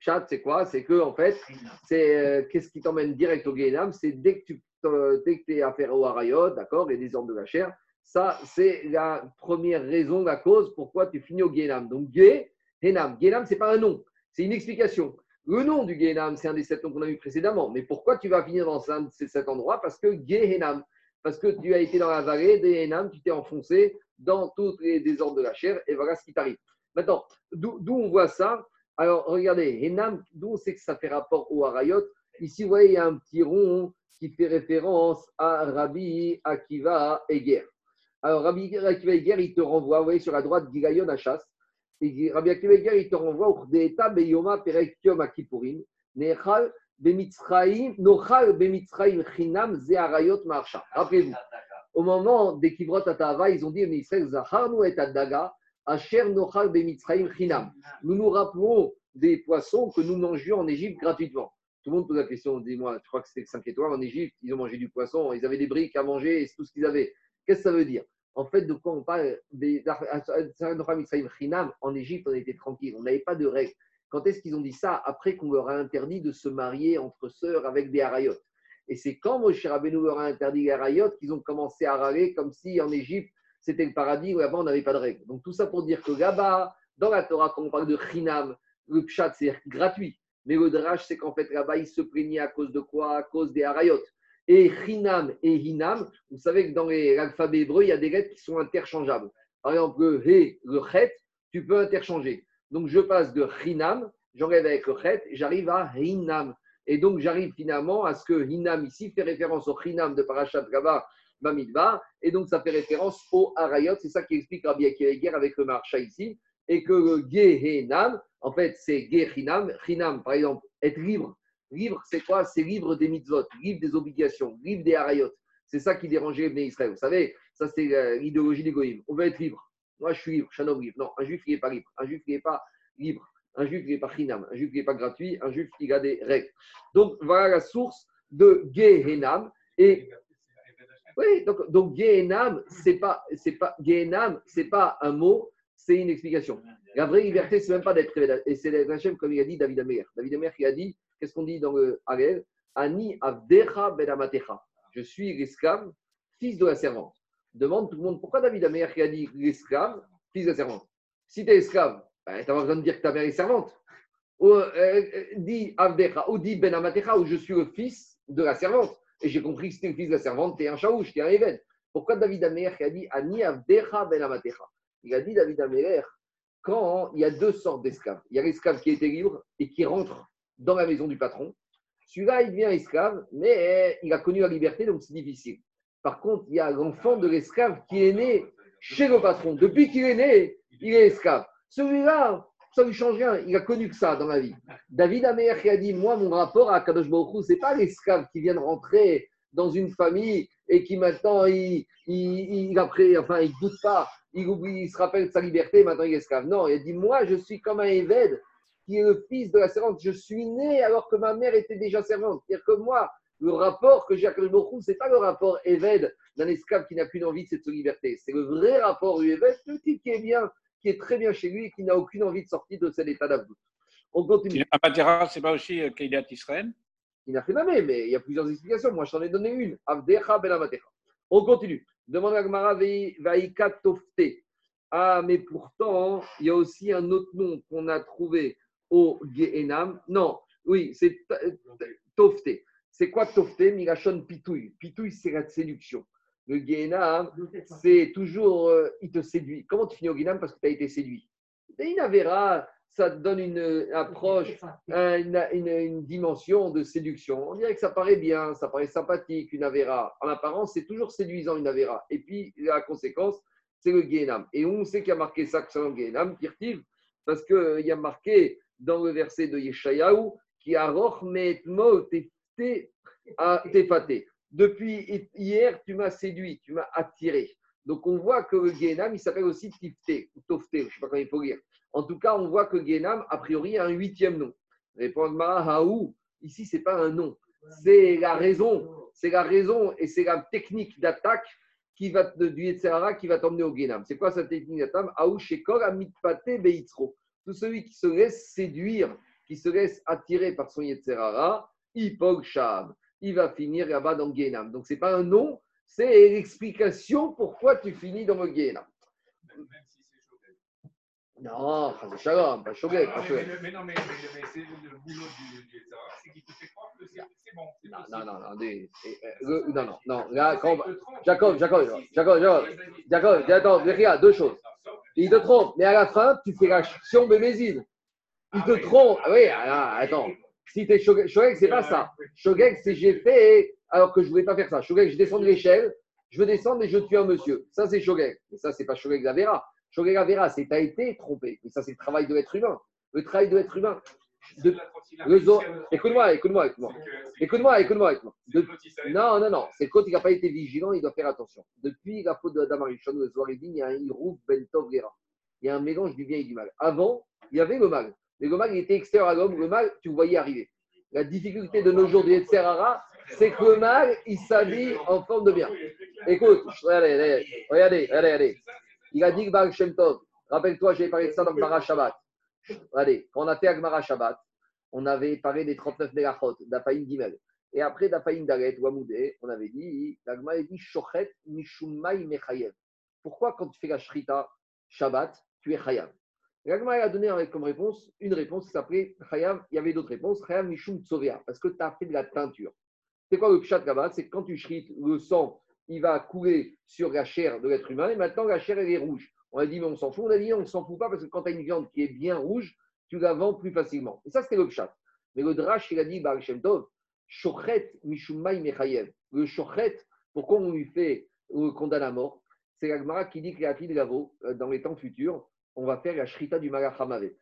Chat, c'est quoi? C'est que, en fait, c'est euh, qu'est-ce qui t'emmène direct au Gehenam? C'est dès que tu dès que es affaire au Arayot, d'accord, et des de la chair, ça, c'est la première raison, la cause pourquoi tu finis au Gehenam. Donc, Ge, Henam. Gehenam, ce n'est pas un nom, c'est une explication. Le nom du Gehenam, c'est un des sept noms qu'on a vu précédemment. Mais pourquoi tu vas finir dans cet endroit Parce que Gehenam, parce que tu as été dans la vallée des Henam, tu t'es enfoncé dans tous les désordres de la chair, et voilà ce qui t'arrive. Maintenant, d'où on voit ça? Alors, regardez, Henam, d'où on sait que ça fait rapport au Harayot? Ici, vous voyez, il y a un petit rond qui fait référence à Rabbi Akiva Eger. Alors, Rabbi Akiva Eger, il te renvoie, vous voyez, sur la droite, Gigayon Achas. Et Rabbi Akiva il te renvoie au Deeta Beyoma Perek Yom Akipurim, Nechal Bemitzraim, Nochal Bemitzraim Chinam Zeharayot Marsha. Rappelez-vous, au moment des Kivrot Atava, ils ont dit Israël Zaharnu et Adaga, Chinam. Nous nous rappelons des poissons que nous mangions en Égypte gratuitement. Tout le monde pose la question, dis-moi, je crois que c'était 5 étoiles en Égypte, ils ont mangé du poisson, ils avaient des briques à manger, et c'est tout ce qu'ils avaient. Qu'est-ce que ça veut dire? En fait, de quoi on parle En Égypte, on était tranquille, on n'avait pas de règles. Quand est-ce qu'ils ont dit ça? Après qu'on leur a interdit de se marier entre sœurs avec des harayotes. Et c'est quand Moshe Rabbeinu leur a interdit les harayotes qu'ils ont commencé à râler comme si en Égypte, c'était le paradis où avant on n'avait pas de règles. Donc tout ça pour dire que là-bas, dans la Torah, quand on parle de chinam, le pshat, c'est gratuit. Mais le drach, c'est qu'en fait, là-bas, il se plaignait à cause de quoi? À cause des harayot. Et chinam et hinam, vous savez que dans l'alphabet hébreu, il y a des lettres qui sont interchangeables. Par exemple, le he, le chet, tu peux interchanger. Donc, je passe de hinam, j'enlève avec le chet, j'arrive à hinam. Et donc, j'arrive finalement à ce que hinam ici fait référence au hinam de Parashat Gaba Et donc, ça fait référence au harayot. C'est ça qui explique Rabbi Akiva avec le marcha ici et que le Gehenam, en fait, c'est Gehinam. Hinam, par exemple, être libre. Libre, c'est quoi? C'est libre des mitzvot, libre des obligations, libre des harayot. C'est ça qui dérangeait les Israël. Vous savez, ça c'est l'idéologie des. On veut être libre. Moi, je suis libre, je libre. Non, un juif, il n'est pas libre. Un juif, il n'est pas libre. Un juif, il n'est pas chinam. Un juif, il n'est pas gratuit. Un juif, il a des règles. Donc, voilà la source de Gehenam. Et oui, donc, donc Gehenam, c'est pas, c'est pas, c'est pas un mot, c'est une explication. La vraie liberté, c'est même pas d'être révélé. Et c'est Hachem, comme il a dit David Amer. David Amer qui a dit, qu'est-ce qu'on dit dans le Hagel? Ani Avdecha Ben Je suis l'esclave, fils de la servante. Demande tout le monde pourquoi David Amer qui a dit l'esclave, fils de la servante? Si tu es esclave, ben, tu pas besoin de dire que ta mère est servante. Ou euh, euh dit Avdecha, ou dit Ben Amatecha, où je suis le fils de la servante. Et j'ai compris que c'était le fils de la servante, tu es un chaouche, tu es un évêque. Pourquoi David Amer qui a dit Ani Avdecha Ben Amatecha il a dit David Améler, quand il y a deux sortes d'esclaves, il y a l'esclave qui était libre et qui rentre dans la maison du patron. Celui-là, il devient esclave, mais il a connu la liberté, donc c'est difficile. Par contre, il y a l'enfant de l'esclave qui est né chez le patron. Depuis qu'il est né, il est esclave. Celui-là, ça ne lui change rien. Il a connu que ça dans la vie. David Améler qui a dit Moi, mon rapport à Kadosh Baruch ce n'est pas l'esclave qui vient de rentrer dans une famille et qui maintenant, il, il, après, enfin, il goûte pas il, oublie, il se rappelle de sa liberté, maintenant il est esclave. Non, il a dit Moi, je suis comme un Éved qui est le fils de la servante. Je suis né alors que ma mère était déjà servante. C'est-à-dire que moi, le rapport que j'ai avec le ce n'est pas le rapport Éved d'un esclave qui n'a plus envie de cette liberté. C'est le vrai rapport du qui est bien, qui est très bien chez lui et qui n'a aucune envie de sortir de cet état d'abdout. On continue. Amatera, c'est pas aussi euh, qu'il est Israël Il a fait même, mais il y a plusieurs explications. Moi, je t'en ai donné une. Avdecha ben On continue. Demande à Gmara Vaïka Tofte. Ah, mais pourtant, il y a aussi un autre nom qu'on a trouvé au Gehenam. Non, oui, c'est Tofte. C'est quoi Tofte Migashon Pitouille. Pitouille, c'est la séduction. Le Gehenam, c'est toujours, euh, il te séduit. Comment tu finis au Gehenam Parce que tu as été séduit. Il verra ça te donne une approche, une, dimension de séduction. On dirait que ça paraît bien, ça paraît sympathique, une Avera. En apparence, c'est toujours séduisant, une Avera. Et puis, la conséquence, c'est le Guénam. Et on sait qu'il y a marqué ça, que c'est un Guénam, Kirtiv, parce qu'il euh, y a marqué dans le verset de Yeshayahu, qui a Rochmetmo Tefate. Depuis hier, tu m'as séduit, tu m'as attiré. Donc, on voit que le Guénam, il s'appelle aussi Tifte, ou Tofte, je ne sais pas comment il faut lire. En tout cas, on voit que Genam, a priori, a un huitième nom. Répond Mahaou, ici, ce n'est pas un nom. C'est la raison, c'est la raison et c'est la technique d'attaque qui va du Yetzerara qui va t'emmener au Genam. C'est quoi cette technique d'attaque? Aou Shekor Amitpate Beitzro. Tout celui qui se laisse séduire, qui se laisse attirer par son Yetzerara, Ipog Shab. Il va finir là-bas dans le Genam. Donc, ce n'est pas un nom, c'est l'explication pourquoi tu finis dans le Genam. Non, pas Shalom, pas Shogeg. Mais non, mais, c'est le boulot du c'est qu'il te fait croire que c'est bon. Non, non, non, non, non, non, non, là, quand Jacob, Jacob, Jacob, Jacob, Jacob, attends, regarde, deux choses. Il te trompe, mais à la fin, tu fais l'action de Mézine. Il te trompe. Oui, attends. Si tu es Shogeg, c'est pas ça. Shogeg, c'est j'ai fait alors que je ne voulais pas faire ça. Shogeg, je descends de l'échelle, je veux descendre et je tue un monsieur. Ça, c'est Shogeg. Mais ça, c'est pas Shogeg d'Avera. Shogeg Avera, c'est tu as été trompé. Mais ça, c'est le travail de l'être humain. Le travail de l'être humain. Écoute-moi, écoute-moi, écoute-moi. Écoute-moi, écoute-moi, écoute-moi. Non, non, non. C'est quand il n'a pas été vigilant, il doit faire attention. Depuis la faute de Adam Arishon, le Zoharidin, il y a un Irouf Ben Tov Il y a un mélange du bien et du mal. Avant, il y avait le mal. Mais le mal, il était extérieur à l'homme. Le mal, tu le voyais arriver. La difficulté de nos jours du Yetzerara, c'est que le mal, il s'habille en forme de bien. Écoute, regardez, regardez, regardez. Il a dit que Baal Shem Tov, rappelle-toi, j'ai parlé de ça dans Gmara Shabbat. Regardez, quand on a fait Agmara Shabbat, on avait parlé des 39 Melachot, d'Apaïm Gimel. Et après d'Apaïm Dalet ou Amoudé, on avait dit, l'Agmara a dit Shochet Mishumai Mechayev. Pourquoi quand tu fais la Shrita Shabbat, tu es Chayav? L'Agmara a donné comme réponse une réponse qui s'appelait. Il y avait d'autres réponses, Mishum Tsovea, parce que tu as fait de la teinture. C'est quoi le pshat là C'est quand tu shrites, le sang, il va couler sur la chair de l'être humain, et maintenant la chair, elle est rouge. On a dit, mais on s'en fout. On a dit, on ne s'en fout pas parce que quand tu as une viande qui est bien rouge, tu la vends plus facilement. Et ça, c'était le pshat. Mais le drash, il a dit, Baal Shochet Mishumai Mechayev. Le Shochet, pourquoi on lui fait, on condamne à mort? C'est l'Agmara qui dit que les Gavo, euh, dans les temps futurs, on va faire la Shrita du Malach Hamavet.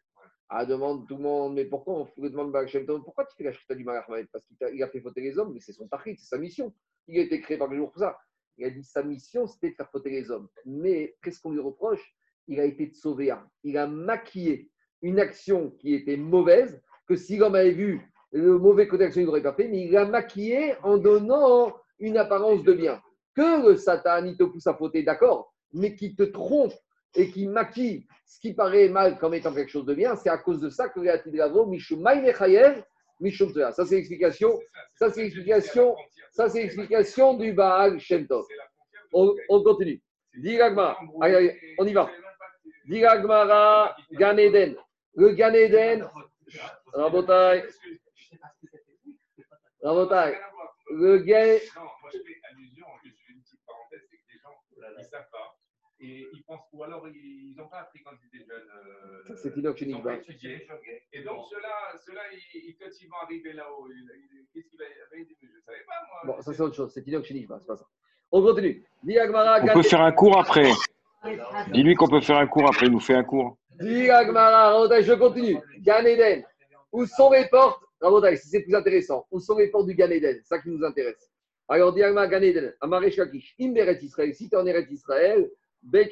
Ah, demande tout le monde, mais pourquoi on demande Shem Tov Pourquoi tu fais la Shrita du Malach Hamavet? Parce qu'il a, fait fauter les hommes, mais c'est son parti, c'est sa mission. Il a été créé par le jour pour ça. Il a dit sa mission, c'était de faire fauter les hommes. Mais qu'est-ce qu'on lui reproche? Il a été de sauver. Il a maquillé une action qui était mauvaise, que si l'homme avait vu le mauvais côté d'action, il n'aurait pas fait, mais il l'a maquillé en donnant une apparence de bien. Que le Satan, il te pousse à fauter, d'accord, mais qui te trompe et qui maquille ce qui paraît mal comme étant quelque chose de bien, c'est à cause de ça que le Mishum Mishum Ça, c'est l'explication. Ça, c'est l'explication. Ça, c'est l'explication du Baal Shem Tov. On, on continue. Diragma. On y va. Diragmara Gan Eden. Le Gan Eden. Rabotai. Rabotai. Le Gan. Non, moi je fais allusion, juste une petite parenthèse, c'est que les gens, ils savent pas. Et ils pensent, ou alors ils n'ont pas appris quand ils étaient jeunes. Euh, c'est Ils n'ont pas étudié. Et donc, ceux-là, ceux ils, quand ils vont arriver là-haut, qu'est-ce qu'il va y avoir Je ne savais pas, moi. Bon, ça, c'est autre chose. C'est Tinoch Shinigba, c'est pas ça. On continue. On peut faire un cours après. Dis-lui qu'on peut faire un cours après, il nous fait un cours. je continue. Gan Eden. Où sont les portes? Si c'est plus intéressant, où sont les portes du Gan Eden? C'est ça qui nous intéresse. Alors, Diagma Gan Eden, Amaresh Kakish, Imberet Israël, si tu es en Israël, Bet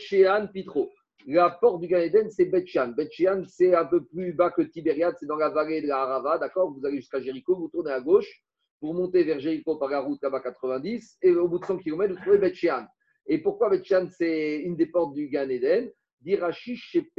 Pitro. La porte du Gan Eden, c'est Bet Shean. Bet Shean, c'est un peu plus bas que Tibériade, c'est dans la vallée de la Harava, d'accord? Vous allez jusqu'à Jéricho, vous tournez à gauche, pour monter vers Jéricho par la route là-bas 90, et au bout de 100 km, vous trouvez Bet Shean. Et pourquoi Betchan, c'est une des portes du Gan Eden Dirachish chez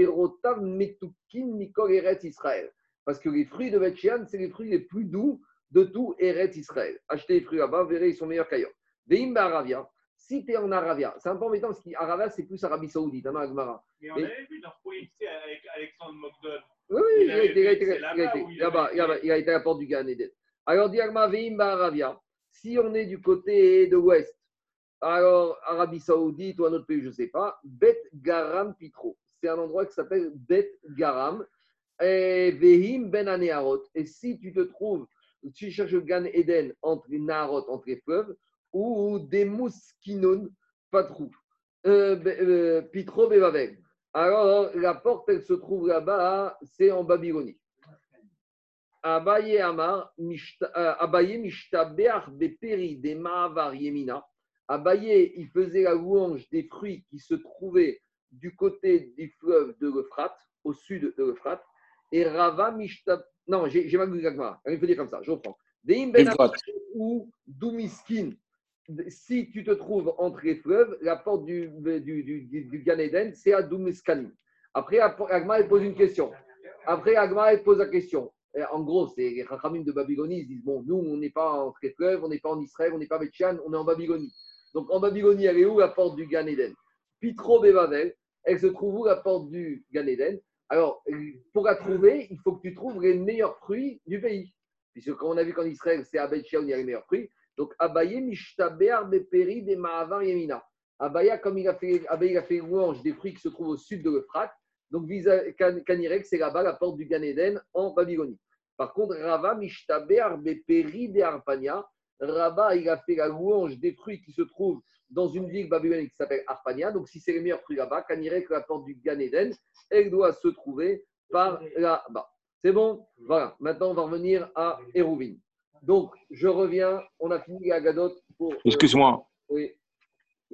Metukin Eretz Israël. Parce que les fruits de Betchan, c'est les fruits les plus doux de tout Eretz Israël. Achetez les fruits là-bas, vous verrez, ils sont meilleurs qu'ailleurs. Veim Aravia, si tu es en Arabia, c'est un peu embêtant parce qu'Arabia, c'est plus Arabie Saoudite, hein, Agmara. Mais on avait vu dans le avec Alexandre Mogdon. Oui, oui, il, a été, là-bas, il, a été à la porte du Gan Eden. Alors, Diagma Veim Aravia, si on est du côté de l'ouest, alors Arabie Saoudite ou un autre pays, je ne sais pas, Bet Garam Pitro. C'est un endroit qui s'appelle Bet Garam. Et Vehim Ben. Et si tu te trouves, tu cherches le Gan Eden entre les Naharot, entre les fleuves, ou des Mouskinoun Patrou, euh, euh, Pitro Bevavel. Alors la porte, elle se trouve là-bas, c'est en Babylonie. Abaye Amar, euh, Abaye Mishtabeach Beperi de Ma'avar Yemina. Abaye, il faisait la louange des fruits qui se trouvaient du côté du fleuve de l'Euphrate, au sud de l'Euphrate. Et Rava Mishtab. Non, j'ai mal lu. Il faut dire comme ça, je reprends. Ben ou Doumiskin. Si tu te trouves entre les fleuves, la porte du, du, Gan Eden, c'est à Doumiskanim. Après, Agma, elle pose une question. Après, Agma, elle pose la question. En gros, c'est les de Babylonie, ils disent Bon, nous, on n'est pas entre les fleuves, on n'est pas en Israël, on n'est pas Betchan, on est en Babylonie. Donc en Babylonie, elle est où la porte du Gan Eden? Pitro Bevavel, elle se trouve où la porte du Gan Eden? Alors, pour la trouver, il faut que tu trouves les meilleurs fruits du pays. Puisque quand on a vu qu'en Israël, c'est à Bethshan où il y a les meilleurs fruits. Donc, Abaye Mishtaber Beperi des Mahavar Yemina. Abaya, comme il a fait, Abaye a fait louange des fruits qui se trouvent au sud de l'Euphrate. Donc, Kanirek, c'est là-bas la porte du Gan Eden en Babylonie. Par contre, Rava Mishtaber Beperi des Arpania. Rabat, il a fait la louange des fruits qui se trouvent dans une ville babylonienne qui s'appelle Arpania. Donc, si c'est les meilleurs fruits là-bas, que la porte du Gan Eden, elle doit se trouver par là-bas. C'est bon? Voilà. Maintenant, on va revenir à Hérouvine. Donc, je reviens. On a fini la Gadot pour. Euh, Excuse-moi. Oui.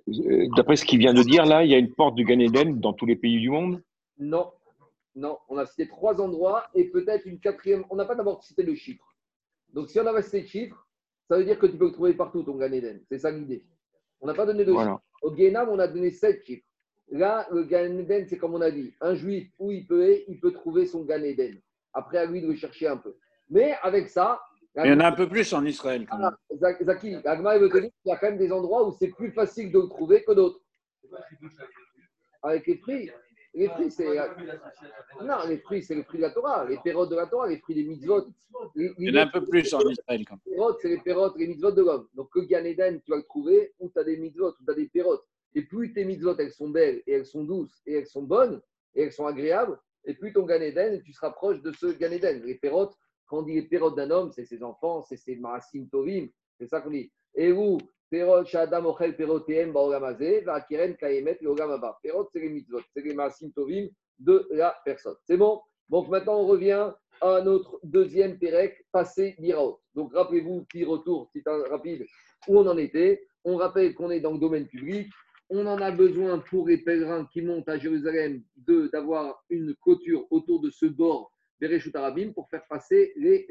Euh, d'après ce qu'il vient de dire, là, il y a une porte du Gan Eden dans tous les pays du monde? Non. Non. On a cité trois endroits et peut-être une quatrième. On n'a pas d'abord cité le chiffre. Donc, si on avait cité le chiffre, ça veut dire que tu peux le trouver partout, ton Gan Eden. C'est ça l'idée. On n'a pas donné de chiffres. Au Guénam, on a donné sept chiffres. Là, le Gan Eden, c'est comme on a dit. Un juif, où il peut, il peut trouver son Gan Eden. Après, à lui de le chercher un peu. Mais avec ça. Il y en a un peu plus en Israël. Quand même. Ah, Zaki, Agma veut te dire qu'il y a quand même des endroits où c'est plus facile de le trouver que d'autres. Avec les prix. Les fruits, c'est. Non, les fruits, c'est les fruits de la Torah, les pérotes de la Torah, les fruits des mitzvot. Il y en a un peu plus en Israël. Quand même. Les pérotes, c'est les pérotes, les mitzvot de l'homme. Donc, que Gan Eden, tu vas le trouver où tu as des mitzvot, où tu as des pérotes. Et plus tes mitzvot, elles sont belles, et elles sont douces, et elles sont bonnes, et elles sont agréables, et plus ton Gan Eden, tu se rapproches de ce Gan Eden. Les pérotes, quand on dit les pérotes d'un homme, c'est ses enfants, c'est ses marasim tovim, c'est ça qu'on dit. Et où Perot, Shadam, Ochel, Perotem, Baogamazé, Vakiren, Kayemet, Yogamaba. Perot, c'est les mitzvot, c'est les marasim tovim de la personne. C'est bon? Donc maintenant, on revient à notre deuxième Pérec, passé d'Iraot. Donc rappelez-vous, petit retour, petit rapide, où on en était. On rappelle qu'on est dans le domaine public. On en a besoin pour les pèlerins qui montent à Jérusalem d'avoir une clôture autour de ce bord Pour faire passer les,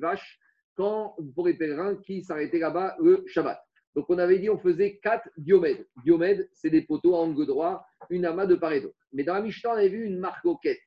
vaches quand, pour les pèlerins qui s'arrêtaient là-bas le Shabbat. Donc on avait dit on faisait quatre diomèdes. Diomèdes, c'est des poteaux à angle droit, une amas de part et d'autre. Mais dans la Mishnah, on avait vu une marque quête.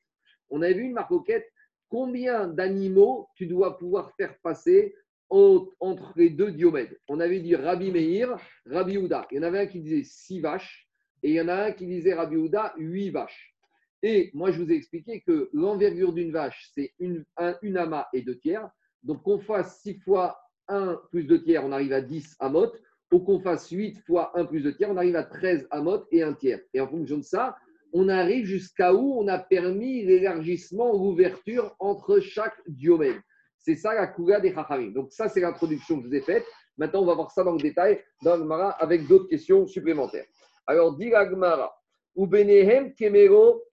On avait vu une marque quête. Combien d'animaux tu dois pouvoir faire passer entre les deux diomèdes? On avait dit Rabbi Meir, Rabbi Houda. Il y en avait un qui disait six vaches et il y en a un qui disait Rabbi Houda, huit vaches. Et moi, je vous ai expliqué que l'envergure d'une vache, c'est une, une amas et deux tiers. Donc, qu'on fasse 6 fois 1 plus 2 tiers, on arrive à 10 amot. Ou qu'on fasse 8 fois 1 plus 2 tiers, on arrive à 13 amot et 1 tiers. Et en fonction de ça, on arrive jusqu'à où on a permis l'élargissement, l'ouverture entre chaque diomède. C'est ça la Kouga des Chachamim. Donc, ça, c'est l'introduction que je vous ai faite. Maintenant, on va voir ça dans le détail dans le Mara avec d'autres questions supplémentaires. Alors, dit Gmara, ou Benehem Kemero,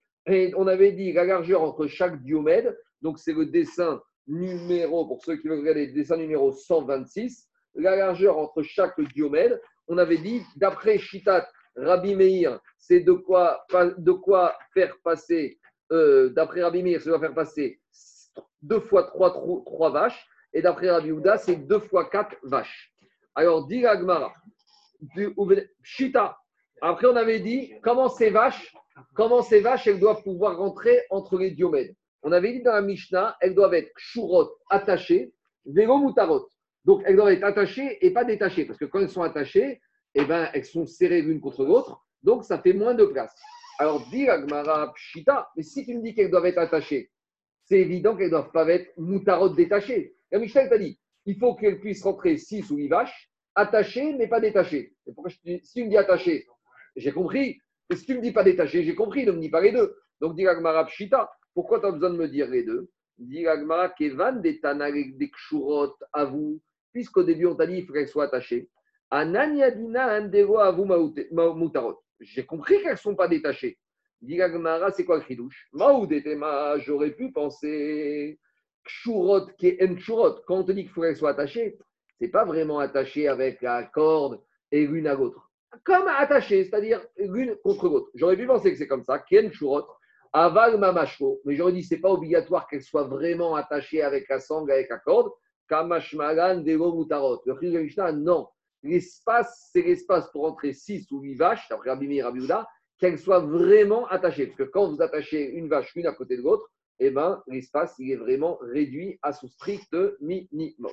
on avait dit la largeur entre chaque diomède, donc c'est le dessin numéro, pour ceux qui veulent regarder, le dessin numéro 126, la largeur entre chaque diomède, on avait dit, d'après Shitat Rabbi Meir, c'est de quoi, de quoi faire passer, euh, d'après Rabbi Meir, c'est de faire passer deux fois trois, trois vaches, et d'après Rabbi Houda, c'est deux fois quatre vaches. Alors, dit Agmara, Shita, après on avait dit, comment ces vaches, comment ces vaches, elles doivent pouvoir rentrer entre les diomèdes? On avait dit dans la Mishnah, elles doivent être churot, attachées, vélo mutarot. Donc elles doivent être attachées et pas détachées, parce que quand elles sont attachées, eh ben, elles sont serrées l'une contre l'autre, donc ça fait moins de place. Alors, dit Agmara Pshita, mais si tu me dis qu'elles doivent être attachées, c'est évident qu'elles ne doivent pas être mutarot détachées. La Mishnah t'a dit, il faut qu'elles puissent rentrer 6 ou 8 vaches, attachées mais pas détachées. Et pourquoi si tu me dis attachées, j'ai compris. Et si tu me dis pas détachées, j'ai compris, ne me dis pas les deux. Donc, dit Agmara Pshita, pourquoi tu as besoin de me dire les deux? Dit Agmara Kevan des des kshurot à vous, puisqu'au début on t'a dit qu'il faut qu'elles soient attachées. Ananiadina andego à vous mutarot. J'ai compris qu'elles ne sont pas détachées. Dit Agmara, c'est quoi le chidouche Maoudetema, j'aurais pu penser. Kshurot qui. Quand on te dit qu'il faut qu'elles soient attachées, c'est pas vraiment attaché avec la corde et l'une à l'autre. Comme attaché, c'est-à-dire l'une contre l'autre. J'aurais pu penser que c'est comme ça, ken shurot. Aval mamashko, mais j'aurais dit, ce n'est pas obligatoire qu'elle soit vraiment attachée avec la sangle, avec la corde. Kamashmagan, Dego, Mutarot. Le Mishnah, non. L'espace, c'est l'espace pour entrer 6 ou 8 vaches, d'après Rabbi qu'elles soient vraiment attachées. Parce que quand vous attachez une vache l'une à côté de l'autre, eh ben, l'espace, il est vraiment réduit à son strict minimum.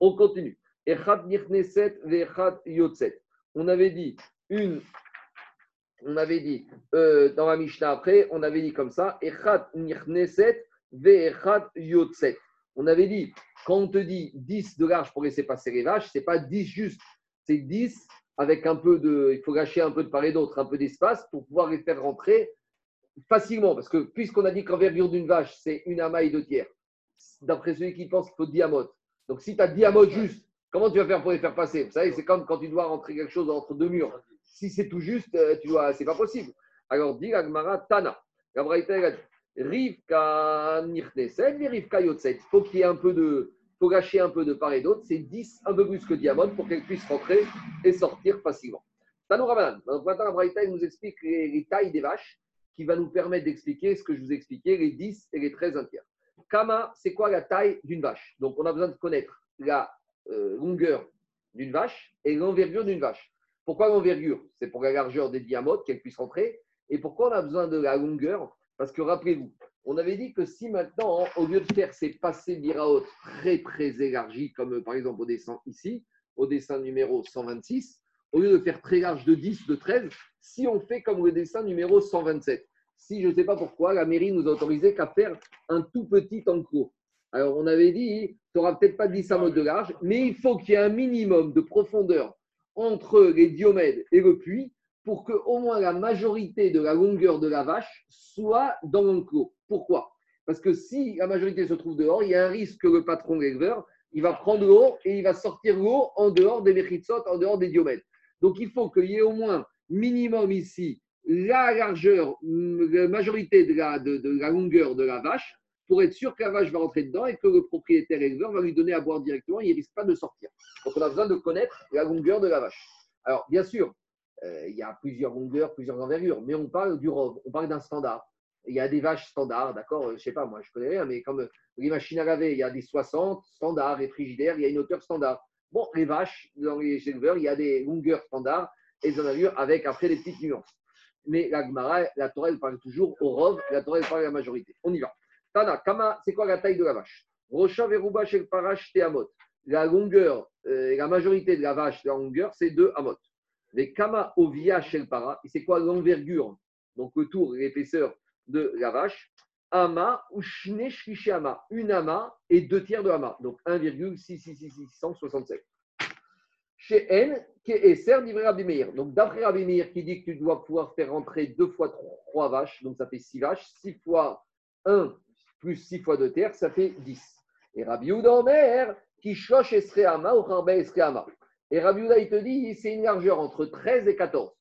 On continue. On avait dit une on avait dit euh, dans la Mishnah après, on avait dit comme ça. On avait dit, quand on te dit 10 de large pour laisser passer les vaches, ce n'est pas 10 juste, c'est 10 avec un peu de. Il faut gâcher un peu de part et d'autre, un peu d'espace pour pouvoir les faire rentrer facilement. Parce que puisqu'on a dit qu'envergure d'une vache, c'est une amaille de tiers, d'après celui qui pense qu'il faut diamote. Donc si tu as diamote juste, Comment tu vas faire pour les faire passer? Vous savez, c'est comme quand tu dois rentrer quelque chose entre deux murs. Si c'est tout juste, euh, tu vois, c'est pas possible. Alors, dit Agmara Tana. La Braïta, elle a Rivka Rivka Yotset. Il faut qu'il y ait un peu de. faut gâcher un peu de part et d'autre. C'est 10, un peu plus que diamant pour qu'elle puisse rentrer et sortir facilement. Tanou Ramadan. Donc maintenant, la Braïta, nous explique les, les tailles des vaches qui va nous permettre d'expliquer ce que je vous ai expliqué, les 10 et les 13 entières. Kama, c'est quoi la taille d'une vache? Donc, on a besoin de connaître la euh, longueur d'une vache et l'envergure d'une vache. Pourquoi l'envergure? C'est pour la largeur des diamètres, qu'elle puisse rentrer. Et pourquoi on a besoin de la longueur? Parce que rappelez-vous, on avait dit que si maintenant, au lieu de faire ces passés biraot très très élargis, comme par exemple au dessin ici, au dessin numéro 126, au lieu de faire très large de 10, de 13, si on fait comme le dessin numéro 127, si je ne sais pas pourquoi, la mairie nous a autorisé qu'à faire un tout petit enclos. Alors, on avait dit, tu n'auras peut-être pas 10 mètres de large, mais il faut qu'il y ait un minimum de profondeur entre les diomèdes et le puits pour que au moins la majorité de la longueur de la vache soit dans l'enclos. Pourquoi? Parce que si la majorité se trouve dehors, il y a un risque que le patron éleveur, il va prendre l'eau et il va sortir l'eau en dehors des méritsot, en dehors des diomèdes. Donc, il faut qu'il y ait au moins minimum ici la largeur, la majorité de la longueur de la vache pour être sûr que la vache va rentrer dedans et que le propriétaire éleveur va lui donner à boire directement, il risque pas de sortir. Donc on a besoin de connaître la longueur de la vache. Alors bien sûr, euh, il y a plusieurs longueurs, plusieurs envergures, mais on parle du rove, on parle d'un standard. Il y a des vaches standards, d'accord Je ne sais pas, moi je connais rien, mais comme les machines à laver, il y a des 60 standards, et frigidaires, il y a une hauteur standard. Bon, les vaches, dans les éleveurs, il y a des longueurs standards et des envergures avec après des petites nuances. Mais la Gemara, la Torah, parle toujours au rove, la Torah, parle à la majorité. On y va. Tana, Kama, c'est quoi la taille de la vache? Rocha Veruba Shel Parash Teamot. La longueur, euh, la majorité de la vache, la longueur, c'est 2 amot. Les Kama Ovia Shel Para, c'est quoi l'envergure Donc le tour, l'épaisseur de la vache? Ama ou Shne Ama. Une ama et deux tiers de ama. Donc 1,66667. Chez N, qui est Ser Rabbi Meir. Donc d'après Rabbi qui dit que tu dois pouvoir faire rentrer deux fois trois vaches, donc ça fait six vaches. Six fois 1 plus 6 fois de terre, ça fait 10. Et Rabbi Omer, qui choche Esreama ou Rabbi Esreama. Et Rabbi Ouda, il te dit, c'est une largeur entre 13 et 14.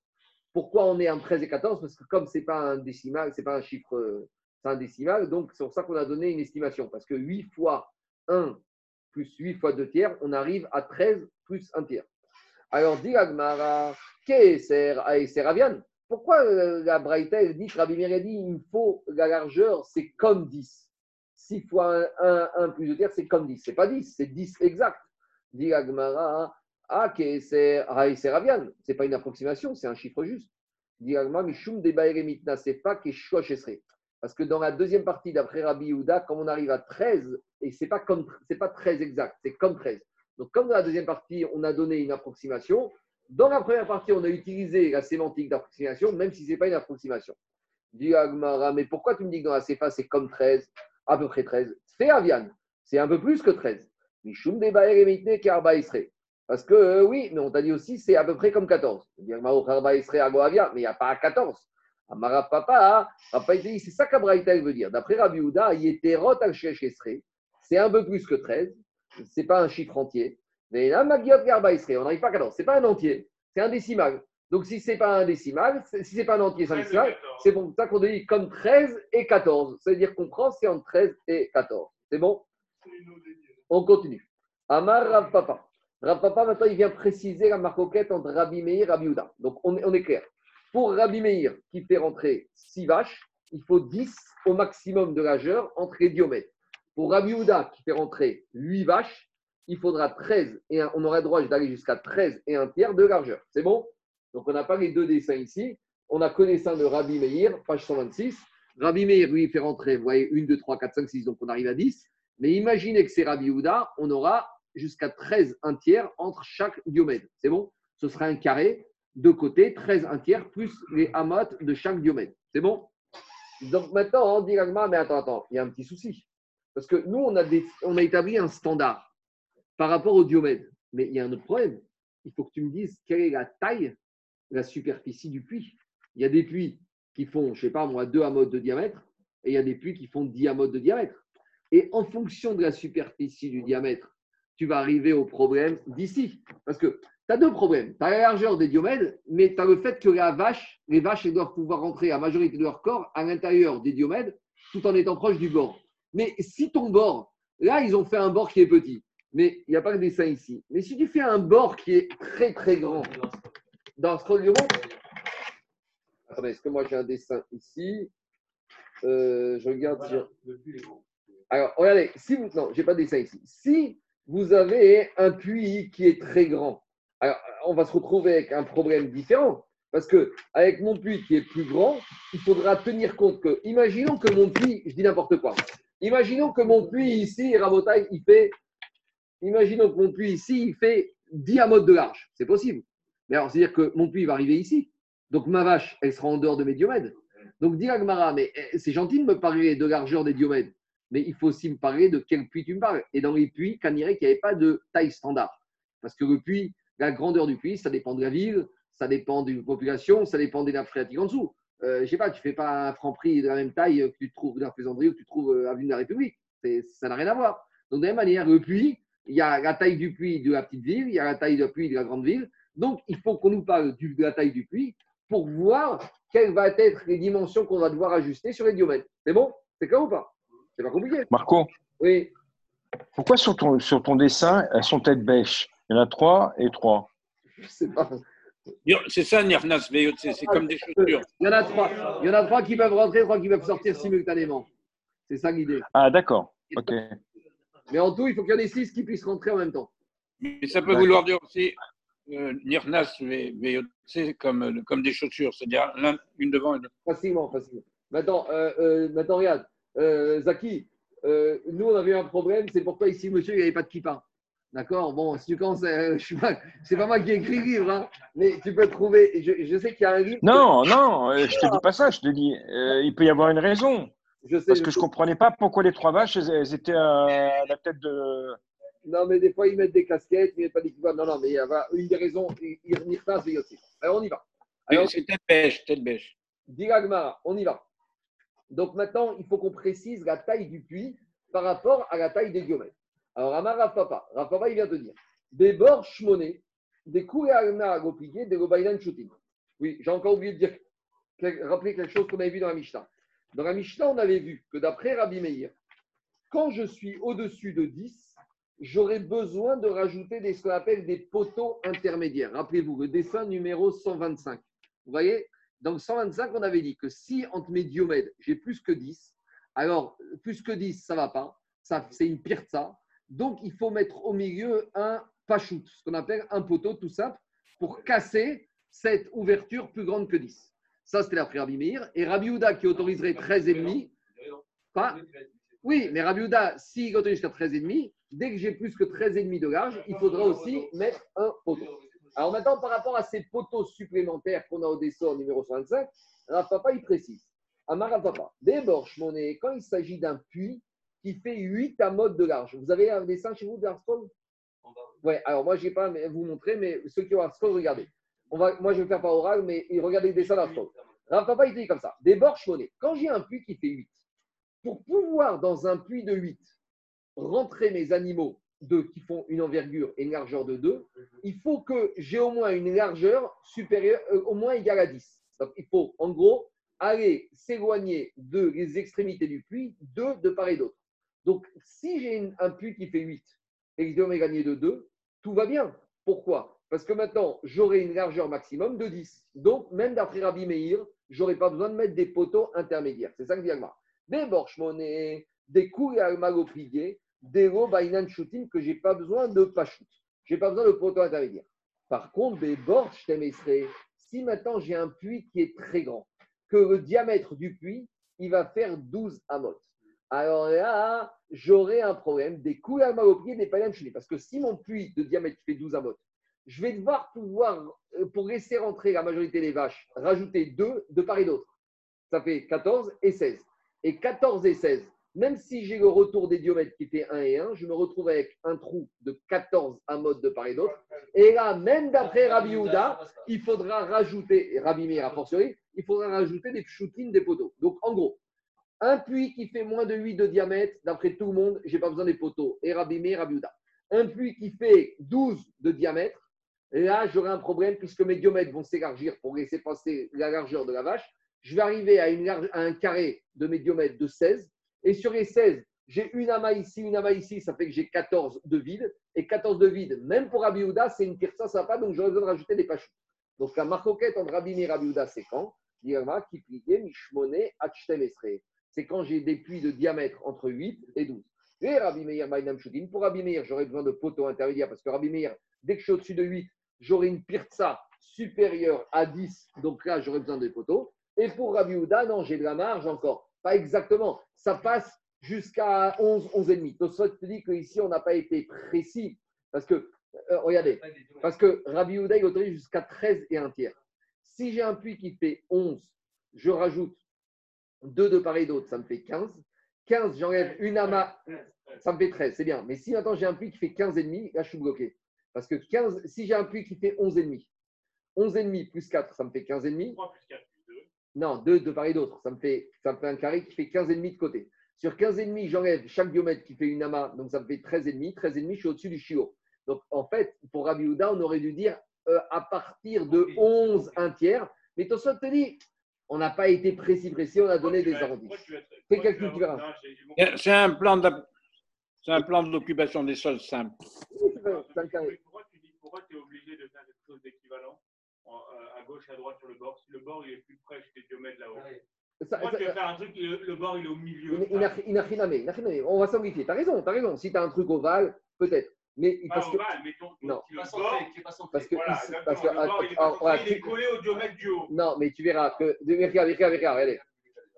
Pourquoi on est en 13 et 14 Parce que comme ce n'est pas un décimal, c'est pas un chiffre, c'est un décimal, donc c'est pour ça qu'on a donné une estimation. Parce que 8 fois 1 plus 8 fois 2 tiers, on arrive à 13 plus 1 tiers. Alors, dit Agmara, Pourquoi euh, la Braïta, dit, Rabbi Meir dit, il faut la largeur, c'est comme 10. 6 fois 1, plus de terre, c'est comme 10. C'est pas 10, c'est 10 exact. Dit Agmara, ah, c'est Ravian. C'est pas une approximation, c'est un chiffre juste. Dit Agmara, Mishum de Mitna, c'est pas que Parce que dans la deuxième partie, d'après Rabbi Yehuda, quand on arrive à 13, et c'est pas comme, c'est pas 13 exact, c'est comme 13. Donc, comme dans la deuxième partie, on a donné une approximation, dans la première partie, on a utilisé la sémantique d'approximation, même si ce n'est pas une approximation. Dit mais pourquoi tu me dis que dans la CFA, c'est comme 13 à peu près 13. C'est Avian, c'est un peu plus que 13. Mishum de Parce que euh, oui, mais on t'a dit aussi c'est à peu près comme 14. Mais il n'y a pas 14. Amara Papa, c'est ça qu'Abraïta veut dire. D'après Rabbi Houda, était al c'est un peu plus que 13. C'est pas un chiffre entier. Mais là, Magiot on n'arrive pas à 14. C'est pas un entier, c'est un décimal. Donc, si ce n'est pas un décimal, si ce n'est pas un entier, c'est un décimal, c'est pour ça qu'on dit comme 13 et 14. C'est-à-dire qu'on prend, c'est entre 13 et 14. C'est bon? On continue. Amar Rav Papa. Rav Papa, maintenant, il vient préciser la marcoquette entre Rabbi Meir et Rabbi Uda. Donc, on est, on est clair. Pour Rabbi Meir, qui fait rentrer 6 vaches, il faut 10 au maximum de largeur entre les diomètres. Pour Rabbi Uda, qui fait rentrer 8 vaches, il faudra 13 et on aurait le droit d'aller jusqu'à 13 et un tiers de largeur. C'est bon? Donc, on n'a pas les deux dessins ici. On a connaissance de Rabbi Meir, page 126. Rabbi Meir, lui, fait rentrer, vous voyez, 1, 2, 3, 4, 5, 6, donc on arrive à 10. Mais imaginez que c'est Rabbi Houda, on aura jusqu'à 13 un tiers entre chaque diomède. C'est bon? Ce sera un carré, de côté, 13 un tiers, plus les amotes de chaque diomède. C'est bon? Donc maintenant, on dit mais attends, attends, il y a un petit souci. Parce que nous, on a, on a établi un standard par rapport au diomède. Mais il y a un autre problème. Il faut que tu me dises quelle est la taille la superficie du puits. Il y a des puits qui font, je sais pas moi, 2 amotes de diamètre, et il y a des puits qui font 10 amotes de diamètre. Et en fonction de la superficie du diamètre, tu vas arriver au problème d'ici. Parce que tu as deux problèmes. Tu as la largeur des diomèdes, mais tu as le fait que la vache, les vaches elles doivent pouvoir rentrer la majorité de leur corps à l'intérieur des diomèdes tout en étant proche du bord. Mais si ton bord, là, ils ont fait un bord qui est petit, mais il n'y a pas de dessin ici. Mais si tu fais un bord qui est très très grand, dans ce règlement, attendez, est-ce que moi j'ai un dessin ici Euh, Je regarde. si- Alors, regardez, si vous. Non, j'ai pas de dessin ici. Si vous avez un puits qui est très grand, alors on va se retrouver avec un problème différent. Parce que avec mon puits qui est plus grand, il faudra tenir compte que, imaginons que mon puits, je dis n'importe quoi, imaginons que mon puits ici, Rabotaille, il fait, imaginons que mon puits ici, il fait 10 amotes de large. C'est possible. Mais alors, c'est-à-dire que mon puits va arriver ici. Donc ma vache, elle sera en dehors de mes diomèdes. Donc dis Agmara, mais eh, c'est gentil de me parler de largeur des diomèdes, mais il faut aussi me parler de quel puits tu me parles. Et dans les puits, Canirek, il n'y avait pas de taille standard. Parce que le puits, la grandeur du puits, ça dépend de la ville, ça dépend d'une population, ça dépend des nappes phréatiques en dessous. Euh, je sais pas, tu fais pas un franc prix de la même taille que tu trouves dans la ou que tu trouves euh, à Avenue de la République. Ça n'a rien à voir. Donc de la même manière, le puits, il y a la taille du puits de la petite ville, il y a la taille du puits de la grande ville. Donc il faut qu'on nous parle du- de la taille du puits pour voir quelles vont être les dimensions qu'on va devoir ajuster sur les diomètres. C'est bon? C'est clair ou pas? C'est pas compliqué. Marco, Oui. pourquoi sur ton, sur ton dessin, elles sont tête bêche Il y en a trois et trois. Je sais pas. C'est ça, Nirnas Veyot, c'est comme des chaussures. Il y en a trois. Il y en a trois qui peuvent rentrer, trois qui peuvent sortir simultanément. C'est ça l'idée. Ah, d'accord. Ok. Mais en tout, il faut qu'il y en ait six qui puissent rentrer en même temps. Mais ça peut vouloir dire aussi euh, Nirnas Veyot, c'est comme, euh, comme des chaussures, c'est-à-dire l'un- une devant et l'autre. Facilement, facilement. Maintenant, euh, euh, maintenant regarde. Euh, Zaki, euh, nous, on avait un problème. C'est pourquoi ici, monsieur, il n'y avait pas de kippa. D'accord? Bon, si tu commences, euh, je suis pas, c'est pas moi qui ai écrit le livre, hein, mais tu peux trouver. Je, je sais qu'il y a un livre. Non, non, euh, je te dis pas ça. Je te dis, euh, il peut y avoir une raison. Je sais. Parce je que je sais. comprenais pas pourquoi les trois vaches, elles, elles étaient à la tête de. Non, mais des fois, ils mettent des casquettes, ils mettent pas des kippas. Non, non, mais il y a une remirent pas, c'est aussi. Alors, on y va. Alors, C'est tête bêche, tête bêche. Dit Agmara, on y va. Donc maintenant, il faut qu'on précise la taille du puits par rapport à la taille des diomètres. Alors, Amar Rafapa, Rafapa, il vient de dire des bords shmoné, des kouéalna goplié, des gobailan shooting. Oui, j'ai encore oublié de dire, rappeler quelque chose qu'on avait vu dans la Mishnah. Dans la Mishnah, on avait vu que d'après Rabbi Meir, quand je suis au-dessus de 10, j'aurais besoin de rajouter des, ce qu'on appelle des poteaux intermédiaires. Rappelez-vous, le dessin numéro 125. Vous voyez, dans le 125, on avait dit que si entre mes diomèdes, j'ai plus que 10, alors plus que 10, ça ne va pas. Ça, c'est une pire ça. Donc, il faut mettre au milieu un pachout, ce qu'on appelle un poteau tout simple, pour casser cette ouverture plus grande que 10. Ça, c'était l'après Rabbi Meir. Et Rabbi Houda qui autoriserait 13,5. Pas Oui, mais Rabbi Houda, s'il autorise jusqu'à 13,5, dès que j'ai plus que 13,5 de large, il faudra aussi mettre un poteau. Alors maintenant, par rapport à ces poteaux supplémentaires qu'on a au dessin numéro 125, Rafapa, il précise. Amar Rafapa, d'abord, monnaie, quand il s'agit d'un puits qui fait 8 amotes de large. Vous avez un dessin chez vous de Ouais, alors moi, je n'ai pas à vous montrer, mais ceux qui ont Hearthstone, regardez. On va, moi, je vais le faire par oral, mais regardez le dessin d'Hearthstone. Rafapa, il dit comme ça. D'abord, monnaie, quand j'ai un puits qui fait 8, pour pouvoir, dans un puits de 8, rentrer mes animaux de, qui font une envergure et une largeur de 2, il faut que j'ai au moins une largeur supérieure, euh, au moins égale à 10. Donc, il faut, en gros, aller s'éloigner de les extrémités du puits, deux de part et d'autre. Donc, si j'ai un puits qui fait 8 et que je dois gagner de 2, tout va bien. Pourquoi? Parce que maintenant, j'aurai une largeur maximum de 10. Donc, même d'après Rabbi Meir, je n'aurai pas besoin de mettre des poteaux intermédiaires. C'est ça que dit Agmar. Des borchmonées, des couilles à plié, des robainan shooting que je n'ai pas besoin de pachout. Je n'ai pas besoin de poteau intermédiaire. Par contre, des borches, si maintenant j'ai un puits qui est très grand, que le diamètre du puits, il va faire 12 amotes. Alors là, j'aurai un problème des couilles à pied des païens Parce que si mon puits de diamètre fait 12 amotes, je vais devoir pouvoir, euh, pour laisser rentrer la majorité des vaches, rajouter 2 de part et d'autre. Ça fait 14 et 16. Et 14 et 16, même si j'ai le retour des diamètres qui fait 1 et 1, je me retrouve avec un trou de 14 amotes de part et d'autre. Et là, même d'après Rabbi Houda, il faudra rajouter, Rabbi Meir a fortiori, il faudra rajouter des shootings des poteaux. Donc, en gros, un puits qui fait moins de 8 de diamètre, d'après tout le monde, je n'ai pas besoin des poteaux. Et Rabbi Meir, Rabbi Houda. un puits qui fait 12 de diamètre, là, j'aurai un problème puisque mes diomètres vont s'élargir pour laisser passer la largeur de la vache. Je vais arriver à, à un carré de mes diomètres de 16. Et sur les 16, j'ai une amas ici, une amas ici, ça fait que j'ai 14 de vide. Et 14 de vide, même pour Rabbi c'est une ça pas, donc j'aurais besoin de rajouter des pachou. Donc la marcoquette entre Rabbi et Rabbi c'est quand C'est quand j'ai des puits de diamètre entre 8 et 12. Et Rabbi Meir, pour Rabbi Meir, j'aurais besoin de poteaux intermédiaires parce que Rabbi Meir, dès que je suis au-dessus de 8, j'aurai une pirza supérieure à 10. Donc là, j'aurais besoin de poteaux. Et pour Rabbi Houda, non, j'ai de la marge encore. Pas exactement. Ça passe jusqu'à 11, 11,5. Tosfot te dit qu'ici, on n'a pas été précis. Parce que, euh, regardez, parce que Rabbi Houda, il autorise jusqu'à 13 et un tiers. Si j'ai un puits qui fait 11, je rajoute 2 de part et d'autre, ça me fait 15. 15, j'enlève une amas, ça me fait 13, c'est bien. Mais si maintenant j'ai un puits qui fait 15,5, là je suis bloqué. Parce que 15, si j'ai un puits qui fait 11,5, 11,5 plus 4, ça me fait 15,5. 3 plus 4 plus 2. Non, 2 de part et d'autre. Ça, me fait, ça me fait un carré qui fait 15,5 de côté. Sur 15,5, j'enlève chaque biomètre qui fait une amas, donc ça me fait 13,5. 13,5, je suis au-dessus du chiot. Donc en fait, pour Rabbi Houda, on aurait dû dire euh, à partir de 11, un tiers. Mais Tosot te dit, on n'a pas été précis, précis, on a donné des arrondis. Fais calcul, verras. C'est un plan de c'est un plan d'occupation des sols simple. Pourquoi tu es obligé de faire quelque chose d'équivalent euh, à gauche et à droite sur le bord Si le bord il est plus près, je t'ai diomètres là-haut. Pourquoi tu veux faire un truc, le, bord il est au milieu Il n'a rien On va simplifier. Tu as raison, tu as raison. Si tu as un truc ovale, peut-être. Mais parce que, mais ton, non. Qui parce que, voilà, parce que, le bord, il est, voilà, il est collé au diamètre du haut. Non, mais tu verras que, regarde, regarde, regarde, regardez.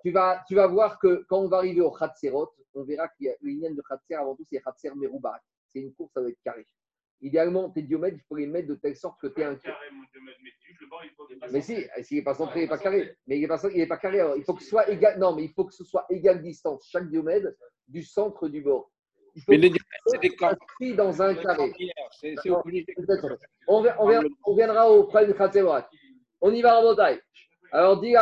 Tu vas, tu vas voir que quand on va arriver au Khatserot, on verra qu'il y a une de Khatser avant tout, c'est Khatser Merouba. C'est une course avec carré. Idéalement, tes diomètres, il faut les mettre de telle sorte que tu es un carré. Mais si, s'il n'est pas centré, il n'est pas carré. Mais il n'est pas, il est pas carré. Alors, il faut que ce soit égal. Non, mais il faut que ce soit égale distance, chaque diomètre, du centre du bord. Il faut mais les diomètres, c'est des dans un carré. C'est obligé. On, viendra au problème de Khatserat. On y va en montagne. Alors, dit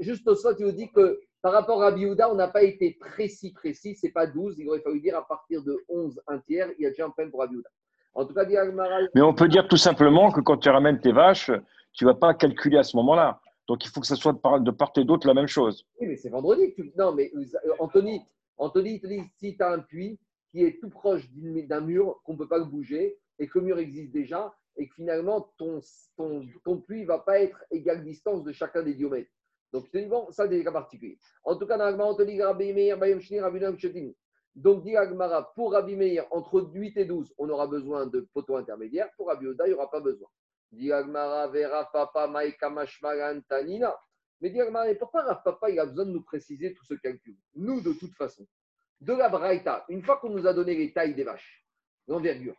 juste au soit, tu nous dis que par rapport à Biouda, on n'a pas été précis, précis. Ce n'est pas 12. Il aurait fallu dire à partir de 11, un tiers, il y a déjà un problème pour Abiouda. En tout cas, dit Mais on peut dire tout simplement que quand tu ramènes tes vaches, tu ne vas pas calculer à ce moment-là. Donc, il faut que ce soit de part et d'autre la même chose. Oui, mais c'est vendredi. Non, mais euh, Anthony, Anthony te dit si tu as un puits qui est tout proche d'un mur, qu'on ne peut pas le bouger, et que le mur existe déjà, et que finalement, ton, ton, ton puits ne va pas être égale distance de chacun des diomètres. Donc, c'est bon, ça, des cas particuliers. En tout cas, dans on te dit Rabbi Meir, Bayam Shni, Rabbi Donc, dit Agmara, pour Rabbi Meir, entre 8 et 12, on aura besoin de poteaux intermédiaires. Pour Rabbi Oda, il n'y aura pas besoin. Dit Agmara, Vera Papa, Maïka Tanina. Mais dit Agmara, pourquoi Rav Papa, il a besoin de nous préciser tout ce calcul Nous, de toute façon, de la Braïta, une fois qu'on nous a donné les tailles des vaches, l'envergure,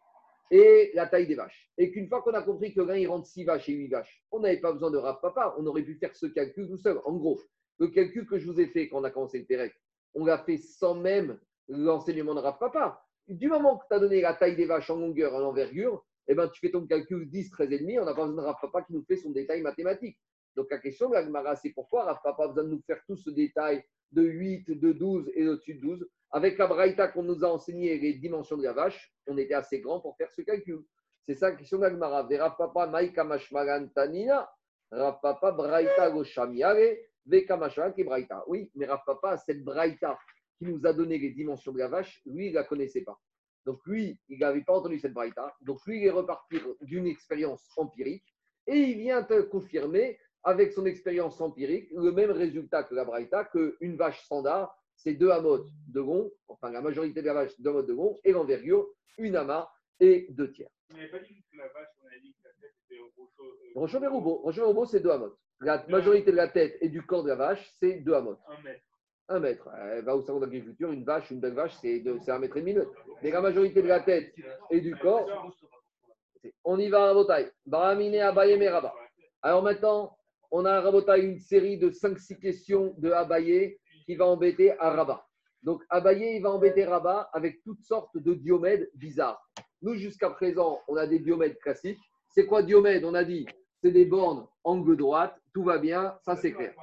et la taille des vaches. Et qu'une fois qu'on a compris que l'un il rentre 6 vaches et 8 vaches, on n'avait pas besoin de Rav Papa, on aurait pu faire ce calcul tout seul. En gros, le calcul que je vous ai fait quand on a commencé le Pérec, on l'a fait sans même l'enseignement de Rav Papa. Du moment que tu as donné la taille des vaches en longueur, en envergure, eh ben, tu fais ton calcul 10, 13 et on n'a pas besoin de Rav Papa qui nous fait son détail mathématique. Donc la question, c'est pourquoi Rav Papa a besoin de nous faire tout ce détail de 8, de 12 et au-dessus de 12 avec la braïta qu'on nous a enseigné les dimensions de la vache, on était assez grand pour faire ce calcul. C'est ça la question d'Agmara. Vera papa maïka mashmagan tanina, rapapa braïta goshamiare, veka ki braïta. Oui, mais rapapa, cette braïta qui nous a donné les dimensions de la vache, lui, il ne la connaissait pas. Donc lui, il n'avait pas entendu cette braïta. Donc lui, il est reparti d'une expérience empirique et il vient te confirmer avec son expérience empirique le même résultat que la braïta, qu'une vache standard, c'est deux amotes de gond, enfin la majorité de la vache, deux amotes de gond, et l'envergure, une amas et deux tiers. On n'avait pas dit que la vache, on avait dit que la tête était Rocho Rocho Rocho c'est deux amotes. La majorité de la tête et du corps de la vache, c'est deux amotes. Un mètre. Un mètre. Elle va au salon d'agriculture, une vache, une belle vache, c'est un mètre et demi. Mais la majorité de la tête et du corps, on y va à Rabotai. Baramine, Abaye, Meraba. Alors maintenant, on a à Rabotai une série de 5-6 questions de Abaye qui va embêter à Rabat. Donc Abaye, il va embêter Rabat avec toutes sortes de diomèdes bizarres. Nous, jusqu'à présent, on a des diomèdes classiques. C'est quoi diomède? On a dit, c'est des bornes angle droite, tout va bien, ça c'est clair.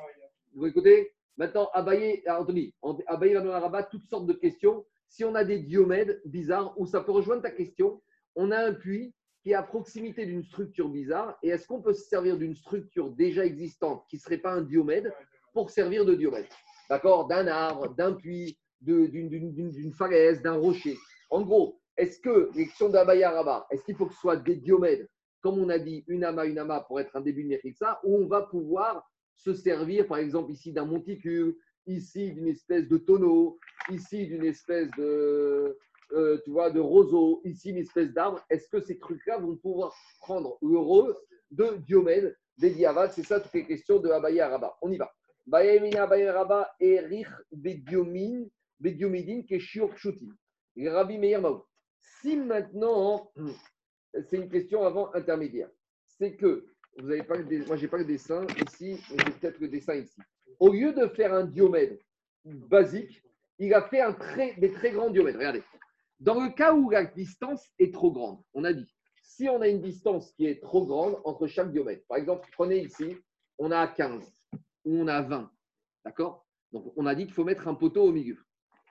Vous écoutez? Maintenant, Abaye, Anthony, Abaye va toutes sortes de questions. Si on a des diomèdes bizarres, où ça peut rejoindre ta question, on a un puits qui est à proximité d'une structure bizarre. Et est-ce qu'on peut se servir d'une structure déjà existante qui ne serait pas un diomède pour servir de diomède? D'accord? D'un arbre, d'un puits, d'une falaise, d'un rocher. En gros, est-ce que l'élection d'Abaya Rabat, est-ce qu'il faut que ce soit des diomèdes, comme on a dit, une ama, une ama pour être un début de ça, ou on va pouvoir se servir, par exemple, ici d'un monticule, ici d'une espèce de tonneau, ici d'une espèce de, euh, tu vois, de roseau, ici une espèce d'arbre. Est-ce que ces trucs-là vont pouvoir prendre rôle de diomède, des diavad C'est ça toutes les questions de Abaya Rabat. On y va. Si maintenant, c'est une question avant intermédiaire, c'est que, vous pas moi j'ai pas le dessin ici, j'ai peut-être le dessin ici. Au lieu de faire un diomède basique, il a fait un très, des très grands diomèdes. Regardez. Dans le cas où la distance est trop grande, on a dit, si on a une distance qui est trop grande entre chaque diomètre, par exemple, prenez ici, on a 15 ou on a 20, d'accord? Donc on a dit qu'il faut mettre un poteau au milieu.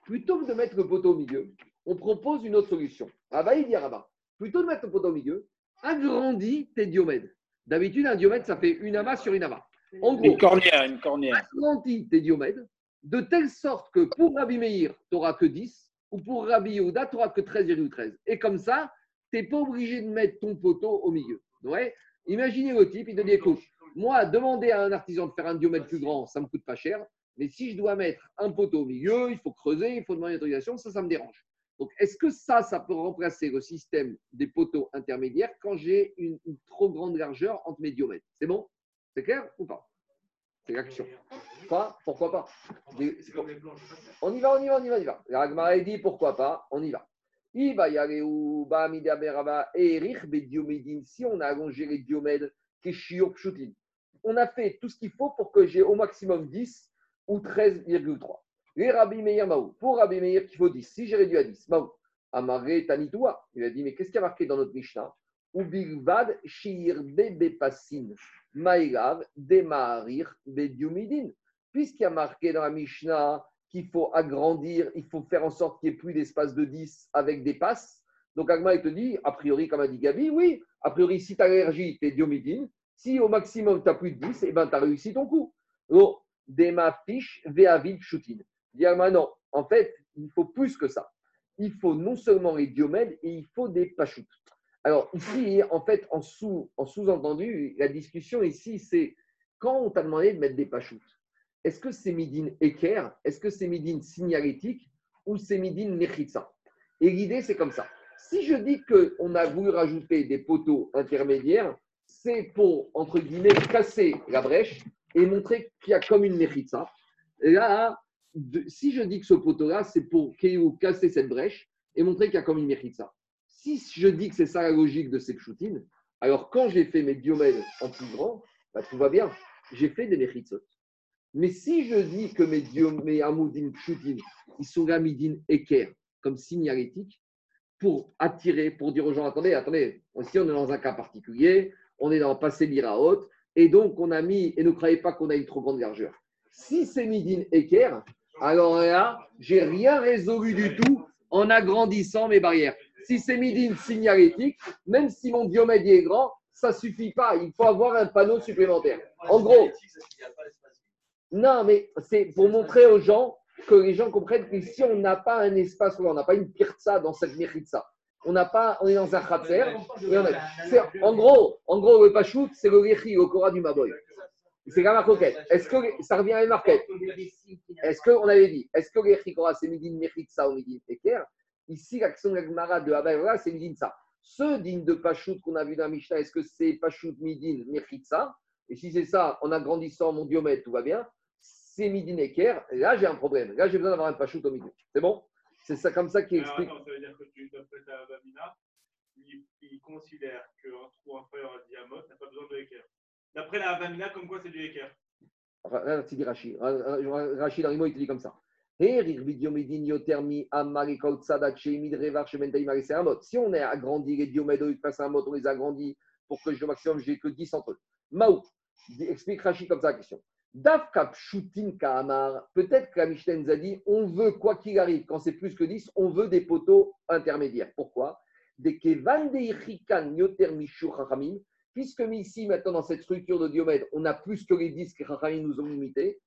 Plutôt que de mettre le poteau au milieu, on propose une autre solution. Rabat, il dit Rabat, plutôt de mettre le poteau au milieu, agrandis tes diomèdes. D'habitude, un diomètre, ça fait une amas sur une amas. En gros, une cornière, une cornière. Agrandis tes diomèdes de telle sorte que pour Rabbi Meir, tu n'auras que 10, ou pour Rabbi Yehuda, tu n'auras que 13,13. Et comme ça, tu n'es pas obligé de mettre ton poteau au milieu. Ouais Imaginez le type, il te dit écoute, moi, demander à un artisan de faire un diomètre plus grand, ça ne me coûte pas cher. Mais si je dois mettre un poteau au milieu, il faut creuser, il faut demander une autorisation, ça, ça me dérange. Donc, est-ce que ça, ça peut remplacer le système des poteaux intermédiaires quand j'ai une, trop grande largeur entre mes diomètres? C'est bon? C'est clair ou pas? C'est l'action. Pas Pourquoi pas? On y va, on y va, on y va, on y va. La dit pourquoi pas, on y va. Si on a allongé les diomèdes, on a fait tout ce qu'il faut pour que j'ai au maximum 10 ou 13,3. Les Rabbi Meir Maou. Pour Rabbi Meir, qu'il faut 10. Si j'ai réduit à 10, Maou. Amaré Tanitoua. Il a dit, mais qu'est-ce qu'il y a marqué dans notre Mishnah? Maïlav Bediumidin. Puisqu'il y a marqué dans la Mishnah qu'il faut agrandir, il faut faire en sorte qu'il n'y ait plus d'espace de 10 avec des passes. Donc Agma, il te dit, a priori, comme a dit Gabi, oui, a priori, si tu as l'énergie, tu es diomidine. Si au maximum, tu as plus de 10, eh ben, tu as réussi ton coup. Donc, Dema fiche Veavid Shutin. Dit non, en fait, il faut plus que ça. Il faut non seulement les diomèdes, et il faut des pachoutes. Alors ici, en fait, en, sous, en sous-entendu, la discussion ici, c'est quand on t'a demandé de mettre des pachoutes, est-ce que c'est midine équerre, est-ce que c'est midine signalétique ou c'est midine nechitsa Et l'idée, c'est comme ça. Si je dis qu'on a voulu rajouter des poteaux intermédiaires, c'est pour, entre guillemets, casser la brèche et montrer qu'il y a comme une nechitsa. Là, si je dis que ce poteau-là, c'est pour casser cette brèche et montrer qu'il y a comme une mechitsa. Si je dis que c'est ça la logique de ces pchoutines, alors quand j'ai fait mes diomèdes en plus grand, bah, tout va bien. J'ai fait des mechitsot. Mais si je dis que mes, diomèdes, mes pchoutines, ils sont gamidin équerre, comme signalétique, pour attirer, pour dire aux gens, attendez, attendez, ici on est dans un cas particulier, on est dans passé haute, et donc on a mis, et ne croyez pas qu'on a une trop grande largeur. Si c'est midin équerre, alors là, j'ai rien résolu du tout en agrandissant mes barrières. Si c'est midine signalétique, même si mon diomède est grand, ça ne suffit pas. Il faut avoir un panneau supplémentaire. En gros, non, mais c'est pour montrer aux gens que les gens comprennent que si on n'a pas un espace, on n'a pas une pirza dans cette ça. On n'a pas, on est dans un khatser. En gros, en gros, le pachout, c'est le réchi, le Cora du Maboy. C'est la marquette. Est-ce que ça revient à une marquette Est-ce qu'on avait dit Est-ce que les chikora, c'est midin mechitsa ou midin eker Ici, l'action de la de Abayra, c'est midin ça. Ce digne de Pachout qu'on a vu dans Mishnah, est-ce que c'est Pachout midin mechitsa Et si c'est ça, en agrandissant mon diomètre, tout va bien. C'est midin eker. Là, j'ai un problème. Là, j'ai besoin d'avoir un Pachout au milieu. C'est bon C'est ça comme ça qui explique. ça veut dire que tu interprètes à Babina, il, il considère qu'un trou inférieur à diamètre n'a pas besoin de. D'après la Havamina, comme quoi c'est du Rachid. Mots, il te dit comme ça. Si on a agrandi les un mot, on les a agrandis pour que je, maximum, j'ai que 10 entre eux. Explique Rachid comme ça la question. Peut-être que la on veut, quoi qu'il arrive, quand c'est plus que 10, on veut des poteaux intermédiaires. Pourquoi? Puisque ici, maintenant, dans cette structure de Diomède, on a plus que les disques que nous ont limités,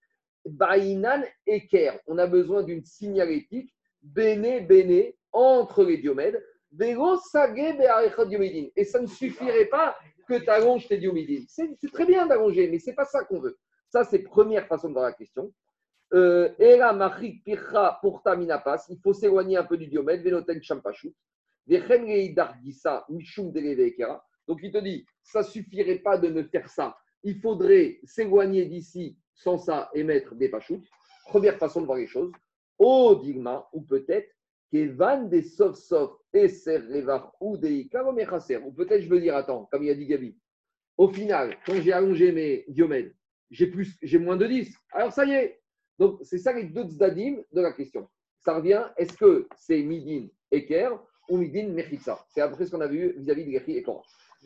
Bainan Eker, on a besoin d'une signalétique, Bene Bene, entre les Diomèdes, et ça ne suffirait pas que tu allonges tes diomidines. C'est très bien d'allonger, mais ce n'est pas ça qu'on veut. Ça, c'est première façon de voir la question. Euh, il faut s'éloigner un peu du diomètre, Venoten Champachut. Donc il te dit, ça suffirait pas de ne faire ça. Il faudrait s'éloigner d'ici sans ça et mettre des pachoutes. Première façon de voir les choses. Au digma, ou peut-être Kevan des sauf sauf et ou des Ou peut-être je veux dire, attends, comme il a dit Gabi, au final, quand j'ai allongé mes diomèdes, j'ai plus, j'ai moins de 10. Alors ça y est. Donc c'est ça les deux zdadim de la question. Ça revient, est-ce que c'est midin eker ou midin mechitsa C'est après ce qu'on a vu vis-à-vis de Gechi et Korah.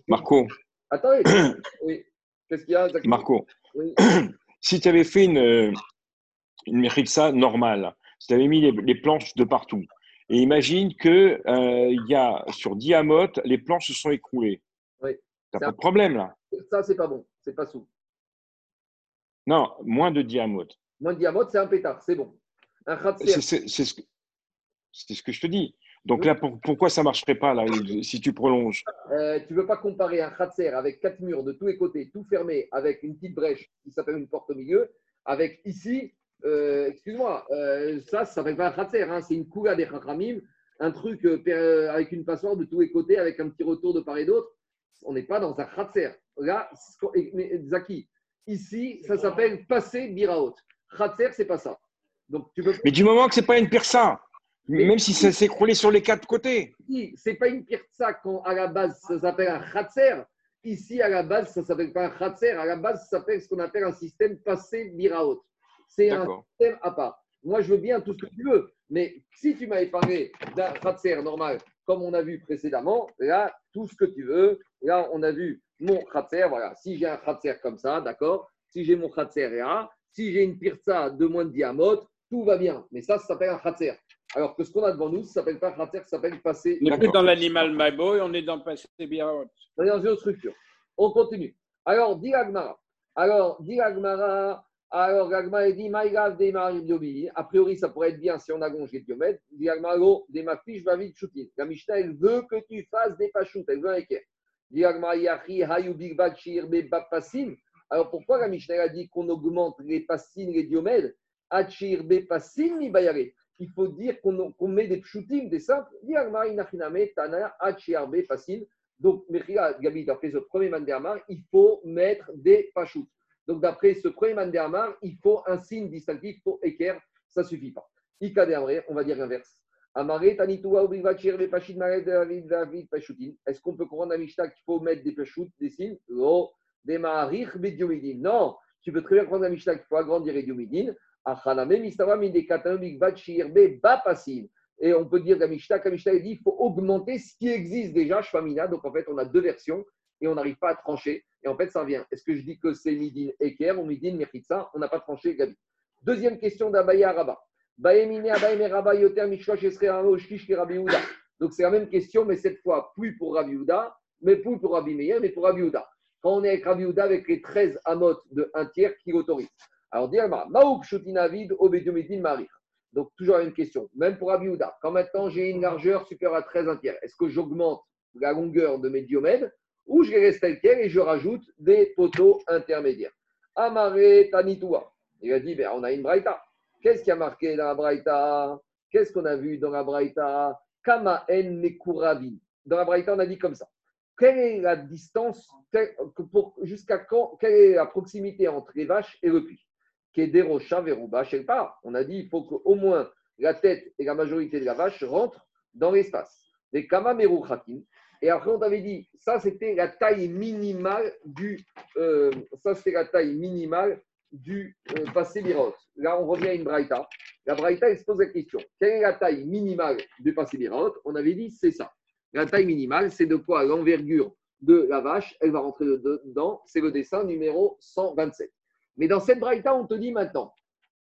Marco. Attendez. oui. Qu'est-ce qu'il y a Marco. si tu avais fait une, une mechitsa normale, si tu avais mis les planches de partout, et imagine qu'il euh, y a sur Diamote, les planches se sont écroulées. Oui. N'as pas de problème là. Ça, c'est pas bon. C'est pas sous. Non, moins de Diamote. Moins de Diamote, c'est un pétard. C'est bon. C'est ce, que, ce que je te dis. Donc là, pourquoi ça ne marcherait pas là, si tu prolonges euh, Tu ne veux pas comparer un khatser avec quatre murs de tous les côtés, tout fermé, avec une petite brèche qui s'appelle une porte au milieu, avec ici euh, excuse-moi, euh, ça, ça ne s'appelle pas un khatser, hein, c'est une coula des chachamim, un truc euh, avec une passoire de tous les côtés, avec un petit retour de part et d'autre. On n'est pas dans un khatser. Là, Zaki, ici, ça s'appelle passer biraot. Khatser, c'est pas ça. Donc, tu peux... Mais du moment que c'est pas une pirsa, même si ça s'est écroulé sur les quatre côtés. C'est pas une pirsa quand à la base ça s'appelle un khatser. Ici, à la base, ça s'appelle pas un khatser. À la base, ça s'appelle ce qu'on appelle un système passé biraot. C'est un système à part. Moi, je veux bien tout ce que tu veux, mais si tu m'avais parlé d'un khatser normal, comme on a vu précédemment, là, tout ce que tu veux, là, on a vu mon khatser, voilà. Si j'ai un khatser comme ça, d'accord Si j'ai mon khatser là, si j'ai une pirza de moins de diamètre, tout va bien. Mais ça, ça s'appelle un khatser. Alors que ce qu'on a devant nous, ça s'appelle pas khatser, ça s'appelle passer. On n'est plus dans l'animal et on est dans passer bien. On est dans une autre structure. On continue. Alors, dit Alors, dit alors, Gagma dit Maïgav des A priori, ça pourrait être bien si on allonge les diomètres. Diagmaro des mafiches va vite shooting. La Mishnah, elle veut que tu fasses des pachoutes. Elle veut un équerre. Diagma yachi hayu big. Alors, pourquoi la Mishnah a dit qu'on augmente les passines, les diomèdes Achir be pasim mi bayare. Il faut dire qu'on met des shooting, des simples. Be pasim. Donc, Gabi, d'après ce premier mandéamar, il faut mettre des pachoutes. Donc, d'après ce premier Mandermar, il faut un signe distinctif pour équerre, ça ne suffit pas. on va dire l'inverse. Est-ce qu'on peut comprendre à Mishnah qu'il faut mettre des péchoutes, des signes? Non, tu peux très bien comprendre à Mishnah qu'il faut agrandir les diomidines. Et on peut dire à Mishnah, Mishnah dit qu'il faut augmenter ce qui existe déjà, Shfamina. Donc en fait, on a deux versions et on n'arrive pas à trancher. Et en fait, ça revient. Est-ce que je dis que c'est Midin Eker ou Midin Mechitsa On n'a pas tranché, Gabi. Deuxième question d'Abaya Rabba. Donc c'est la même question, mais cette fois, plus pour Rabbi mais plus pour Rabbi Meir, mais pour Rabbi Quand on est avec Rabbi avec les 13 amotes de 1 tiers qui l'autorisent. Alors, Dialma, Maouk Shutinavid, Obedumidin Marir. Donc, toujours la même question. Même pour Rabbi Quand maintenant j'ai une largeur supérieure à 13 1 tiers, est-ce que j'augmente la longueur de mes diomèdes ou je reste tel quel et je rajoute des poteaux intermédiaires? Amaré Tanitua. Il a dit, ben, on a une braïta. Qu'est-ce qui a marqué dans la braïta? Qu'est-ce qu'on a vu dans la braïta? Kama en. Dans la braïta, on a dit comme ça. Quelle est la distance, jusqu'à quand, quelle est la proximité entre les vaches et le puits? Kederosha Veruba pas. On a dit il faut qu'au moins la tête et la majorité de la vache rentrent dans l'espace. Les Kama et après, on t'avait dit, ça c'était la taille minimale du, euh, ça c'était la taille minimale du euh, passé. Là, on revient à une braïta. La braïta, se pose la question quelle est la taille minimale du passé Mirot? On avait dit, c'est ça. La taille minimale, c'est de quoi? L'envergure de la vache, elle va rentrer dedans. C'est le dessin numéro 127. Mais dans cette braïta, on te dit maintenant,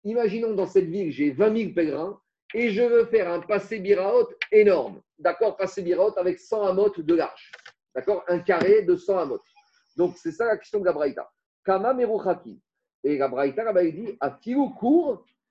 imaginons dans cette ville, j'ai 20 000 pèlerins et je veux faire un passé biraot énorme. D'accord Passé biraot avec 100 amotes de large. D'accord Un carré de 100 amotes. Donc, c'est ça la question de la Braïta. Kama meruchaki. Et la Braïta, là il dit, à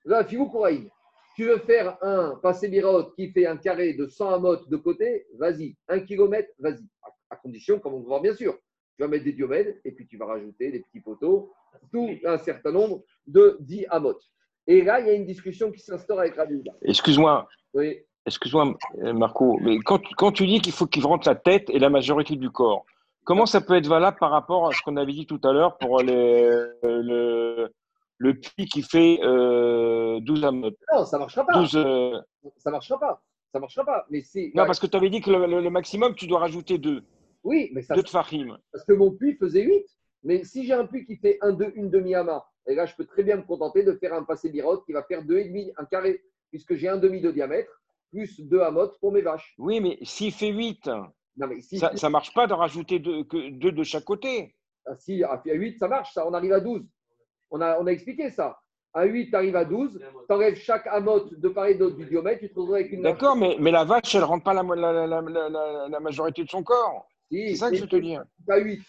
là, filou kouraïm. Tu veux faire un passé biraot qui fait un carré de 100 amotes de côté, vas-y. Un kilomètre, vas-y. À condition, comme on voit bien sûr, tu vas mettre des diomèdes et puis tu vas rajouter des petits poteaux, tout un certain nombre de 10 amotes. Et là, il y a une discussion qui s'instaure avec Rabbi Excuse-moi. Oui. Excuse-moi, Marco, mais quand, quand tu dis qu'il faut qu'il rentre la tête et la majorité du corps, comment ça peut être valable par rapport à ce qu'on avait dit tout à l'heure pour les, le, le puits qui fait euh, 12 amotes? Non, ça ne marchera pas. 12, euh, Ça ne marchera pas. Ça marchera pas. Mais non, parce que tu avais dit que le, maximum, tu dois rajouter 2. Oui, mais ça. De Fahim. Parce que mon puits faisait 8. Mais si j'ai un puits qui fait un, deux, une demi-ama, et là, je peux très bien me contenter de faire un passé birote qui va faire 2,5, un carré, puisque j'ai un demi de diamètre, plus 2 amotes pour mes vaches. Oui, mais s'il fait 8, ça ne marche pas de rajouter 2 deux, de chaque côté. Ah, si, à 8, ça marche, ça, on arrive à 12. On a, on a expliqué ça. À 8, tu arrives à 12, tu enlèves chaque amote de part et d'autre du diamètre, tu te retrouves avec une. D'accord, mais, mais la vache, elle ne rentre pas la, la, la, majorité de son corps. C'est ça que je te dis. Tu as 8.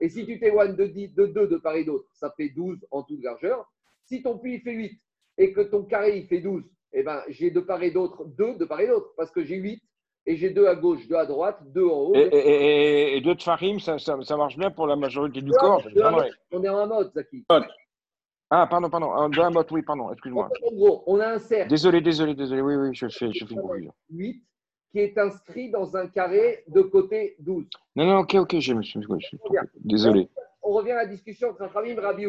Et si tu t'éloignes de, 2 de, de part et d'autre, ça fait 12 en toute largeur. Si ton puits fait 8 et que ton carré il fait 12, eh ben, j'ai de part et d'autre 2 de part et d'autre parce que j'ai 8 et j'ai 2 à gauche, 2 à droite, 2 en haut. Et, 2 de farim, ça, ça, marche bien pour la majorité du corps. on est en mode, Zaki. Ah, pardon, pardon. Deux à mode, oui, pardon, excuse-moi. En gros, on a un cercle. Désolé, désolé, désolé. Oui, oui, je fais, je fais une confusion. 8 qui est inscrit dans un carré de côté 12. Non, non, ok, ok, je me suis. Désolé. On revient à la discussion entre Khamim et Rabbi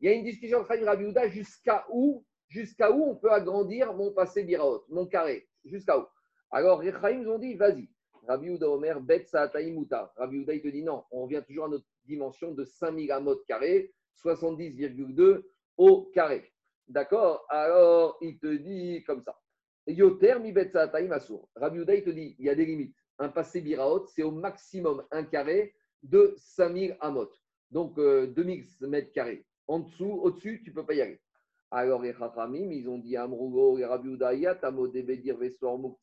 Il y a une discussion entre Khamim et Rabbi jusqu'à où, jusqu'à où on peut agrandir mon passé biraot, mon carré. Jusqu'à où? Alors, les nous ont dit, vas-y. Rabbi Ouda Omer, Bet Saataïmuta. Rabbi Ouda, il te dit non, on revient toujours à notre dimension de 5000 amot carré, 70,2 au carré. D'accord? Alors, il te dit comme ça. Yoter mi asur. Rabbi Uday te dit, il y a des limites. Un passé biraot, c'est au maximum un carré de 5000 amot. Donc, euh, 2000 mètres carrés. En dessous, au-dessus, tu ne peux pas y aller. Alors, les Chachamim, ils ont dit Amrugo et Rabbi Tamo Debedir Vesor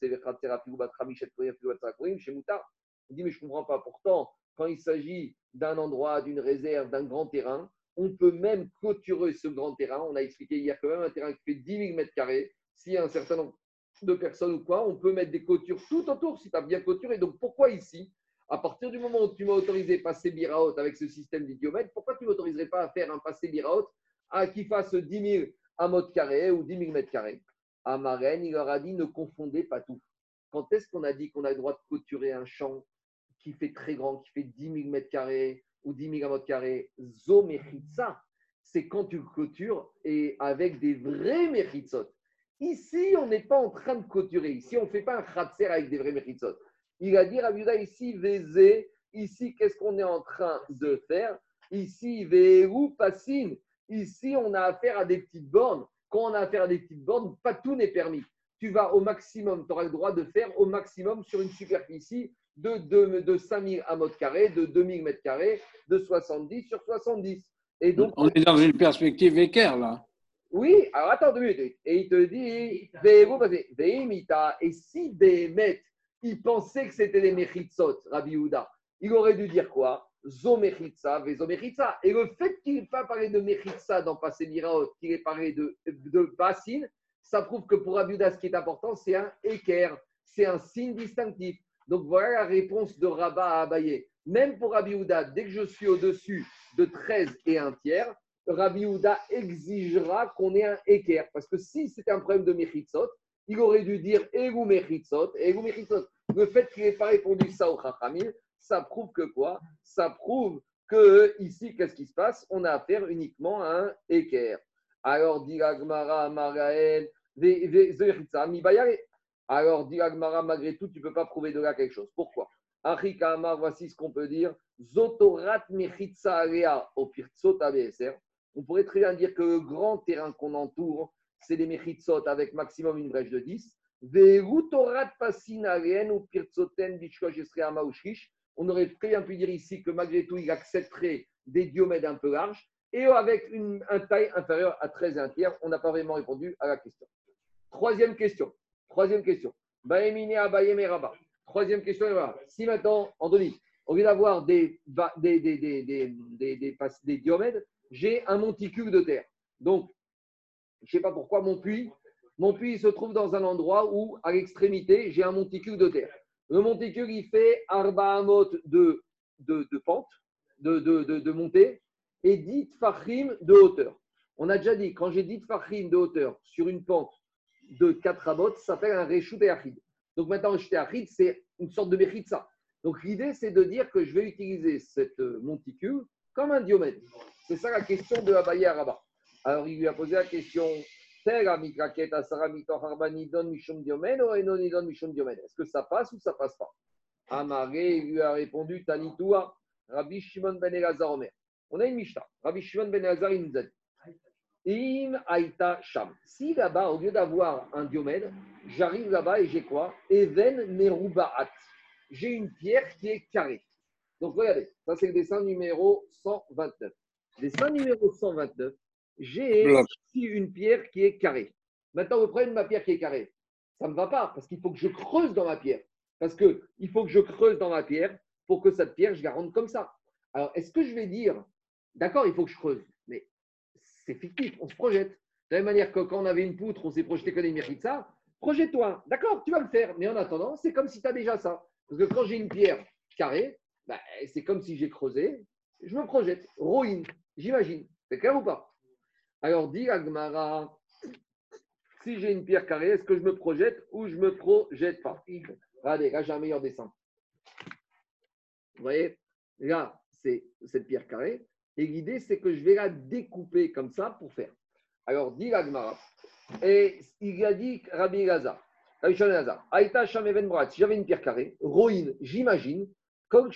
chez Moutar. Il dit, mais je ne comprends pas. Pourtant, quand il s'agit d'un endroit, d'une réserve, d'un grand terrain, on peut même clôturer ce grand terrain. On a expliqué a quand même un terrain qui fait 10 000 mètres carrés. S'il y a un certain nombre de personnes ou quoi, on peut mettre des clôtures tout autour si tu as bien clôturé. Donc pourquoi ici, à partir du moment où tu m'as autorisé à passer biraot avec ce système d'idiomètre, pourquoi tu ne m'autoriserais pas à faire un passé biraot à qui fasse 10 000 à mètre carré ou 10 000 mètres carrés? À Marraine, il leur a dit ne confondez pas tout. Quand est-ce qu'on a dit qu'on a le droit de clôturer un champ qui fait très grand, qui fait 10 000 mètres carrés ou 10 000 mètres carrés Zo c'est quand tu le clôtures et avec des vrais mechitsot. Ici, on n'est pas en train de clôturer. Ici, on ne fait pas un khatser avec des vrais méritsot. Il a dit à Yuda ici, Vézé, ici, qu'est-ce qu'on est en train de faire? Ici, Véhou, Passine. Ici, on a affaire à des petites bornes. Quand on a affaire à des petites bornes, pas tout n'est permis. Tu vas au maximum, tu auras le droit de faire au maximum sur une superficie de, de, de 5000 à mètre carré, de 2000 mètres carrés, de 70 sur 70. Et donc, on est dans une perspective équerre, là. Oui, alors attends deux minutes. Et il te dit, et si Béhémet, il pensait que c'était les Mechitsot, Rabbi Houda, il aurait dû dire quoi? Zo Mechitsa, Vezo Mechitsa. Et le fait qu'il n'ait pas parlé de Mechitsa dans Passé Miraot, qu'il ait parlé de, de Bassine, ça prouve que pour Rabbi Houda, ce qui est important, c'est un équerre, c'est un signe distinctif. Donc voilà la réponse de Rabat à Abaye. Même pour Rabbi Houda, dès que je suis au-dessus de 13 et un tiers, Rabbi Houda exigera qu'on ait un équerre. Parce que si c'était un problème de Mechitsot, il aurait dû dire Egu Mechitsot, Egu Mechitsot. Le fait qu'il n'ait pas répondu ça au Chachamim, ça prouve que quoi? Ça prouve que ici, qu'est-ce qui se passe? On a affaire uniquement à un équerre. Alors, dit Agmara, Marael, alors, dit Agmara, malgré tout, tu ne peux pas prouver de là quelque chose. Pourquoi? Achikama, voici ce qu'on peut dire. Zotorat mechitsa alea au pirzot on pourrait très bien dire que le grand terrain qu'on entoure, c'est des mechitsot avec maximum une brèche de 10. On aurait très bien pu dire ici que malgré tout, il accepterait des diomèdes un peu larges et avec une, taille inférieure à 13 et un tiers. On n'a pas vraiment répondu à la question. Troisième question. Troisième question. Troisième question. Si maintenant, Anthony, au lieu d'avoir des, des, des, des, diomèdes, j'ai un monticule de terre. Donc, je ne sais pas pourquoi mon puits, mon puits se trouve dans un endroit où, à l'extrémité, j'ai un monticule de terre. Le monticule, il fait arba de, de, pente, de, de, de, montée, et 10 fachim de hauteur. On a déjà dit, quand j'ai dit fachim de hauteur sur une pente de 4 rabots, ça s'appelle un reshut achid. Donc maintenant, un achid, c'est une sorte de ça. Donc l'idée, c'est de dire que je vais utiliser cette monticule comme un diomède. C'est ça la question de Abaye Araba. Alors il lui a posé la question est-ce que ça passe ou ça passe pas? Amaré lui a répondu Tanitoua, Rabbi Shimon ben Elazar Omer. On a une Mishnah. Rabbi Shimon ben Elazar, il nous a dit Im Aïta Sham. Si là-bas, au lieu d'avoir un diomède, j'arrive là-bas et j'ai quoi? Even Merubaat. J'ai une pierre qui est carrée. Donc regardez, ça c'est le dessin numéro 129. Dessin numéro 129, j'ai ici une pierre qui est carrée. Maintenant, vous prenez ma pierre qui est carrée. Ça ne me va pas parce qu'il faut que je creuse dans ma pierre. Parce qu'il faut que je creuse dans ma pierre pour que cette pierre, je la rende comme ça. Alors, est-ce que je vais dire, d'accord, il faut que je creuse, mais c'est fictif, on se projette. De la même manière que quand on avait une poutre, on s'est projeté que les ça. Projette-toi, d'accord, tu vas le faire. Mais en attendant, c'est comme si tu as déjà ça. Parce que quand j'ai une pierre carrée, bah, c'est comme si j'ai creusé, je me projette. Ruine, j'imagine. C'est clair ou pas? Alors, dit Agmara, si j'ai une pierre carrée, est-ce que je me projette ou je me projette pas? Regardez, là, j'ai un meilleur dessin. Vous voyez? Là, c'est cette pierre carrée. Et l'idée, c'est que je vais la découper comme ça pour faire. Alors, dit Agmara, et il a dit Rabbi Gaza, Aïta si j'avais une pierre carrée, Roïn, j'imagine, comme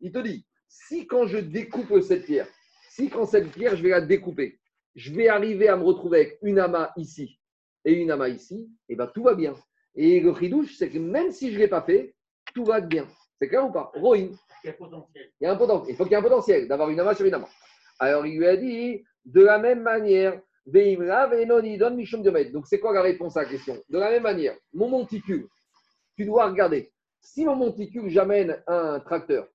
Il te dit, si quand je découpe cette pierre, si quand cette pierre, je vais la découper, je vais arriver à me retrouver avec une amas ici et une amas ici, et eh bien tout va bien. Et le chidouche, c'est que même si je ne l'ai pas fait, tout va bien. C'est clair ou pas? Rohin. Il y a un potentiel. Il, un potentiel. il faut qu'il y ait un potentiel d'avoir une amas sur une amas. Alors il lui a dit, de la même manière, donc c'est quoi la réponse à la question? De la même manière, mon monticule, tu dois regarder. Si mon monticule, j'amène un tracteur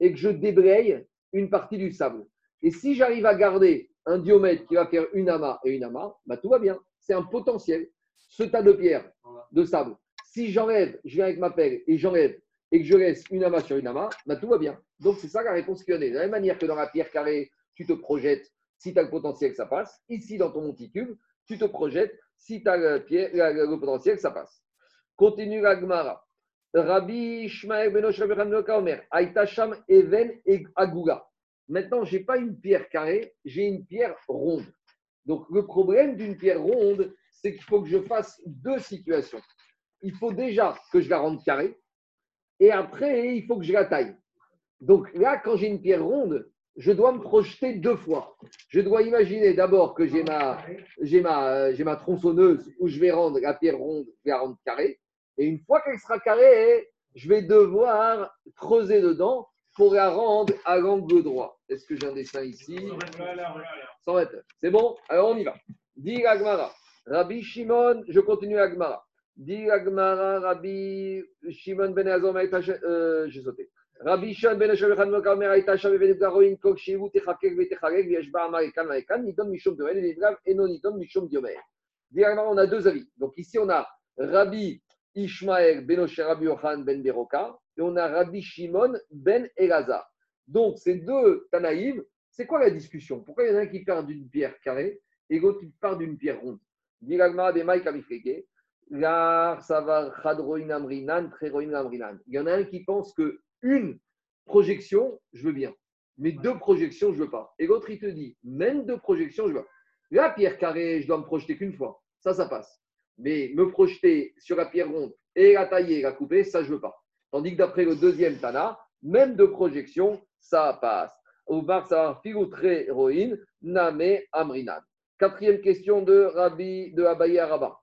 et que je débraye une partie du sable, et si j'arrive à garder un diomètre qui va faire une amas et une amas, bah, tout va bien. C'est un potentiel. Ce tas de pierres, de sable, si j'enlève, je viens avec ma pelle et j'enlève et que je laisse une amas sur une amas, bah, tout va bien. Donc c'est ça la réponse qu'il y a. De la même manière que dans la pierre carrée, tu te projettes, si tu as le potentiel, ça passe. Ici, dans ton monticube, tu te projettes, si tu as le, pierre, le potentiel, ça passe. Continue la Gemara. Rabbi Ishmael Benosh Omer, Aitasham Even Agula. Maintenant, je n'ai pas une pierre carrée, j'ai une pierre ronde. Donc, le problème d'une pierre ronde, c'est qu'il faut que je fasse deux situations. Il faut déjà que je la rende carrée, et après, il faut que je la taille. Donc là, quand j'ai une pierre ronde, je dois me projeter deux fois. Je dois imaginer d'abord que j'ai ma, j'ai ma, j'ai ma tronçonneuse où je vais rendre la pierre ronde, je vais la rendre carrée. Et une fois qu'elle sera carrée, je vais devoir creuser dedans pour la rendre à l'angle droit. Est-ce que j'ai un dessin ici? 129. C'est bon? Alors on y va. Dit Agmara. Rabbi Shimon, je continue Agmara. Dit Agmara, Rabbi Shimon ben Azor, euh, j'ai sauté. Rabbi Shimon ben Azor, Kamer, Aïtacha, Ben Garoin, Kok, Shivu, Techakek, Vetechakek, Vieshba, Amarikan, Marikan, Nidon, Mishom, Diomel, Livrav, Enon, Nidon, Mishom, Diomel. Dit Agmara, on a deux avis. Donc ici, on a Rabbi Ishmael, Ben Rabbi Yohan, Ben Beroka, et on a Rabbi Shimon ben Elazar. Donc, ces deux Tanaïm, c'est quoi la discussion? Pourquoi il y en a un qui part d'une pierre carrée et l'autre qui part d'une pierre ronde? Il y en a un qui pense que une projection, je veux bien, mais deux projections, je veux pas. Et l'autre, il te dit, même deux projections, je veux. La pierre carrée, je dois me projeter qu'une fois. Ça, ça passe. Mais me projeter sur la pierre ronde et la tailler la couper, ça, je veux pas. Tandis que d'après le deuxième Tana, même de projection, ça passe. Bar, ça très héroïne, Name Amrinan. Quatrième question de Rabbi de Abaye Araba.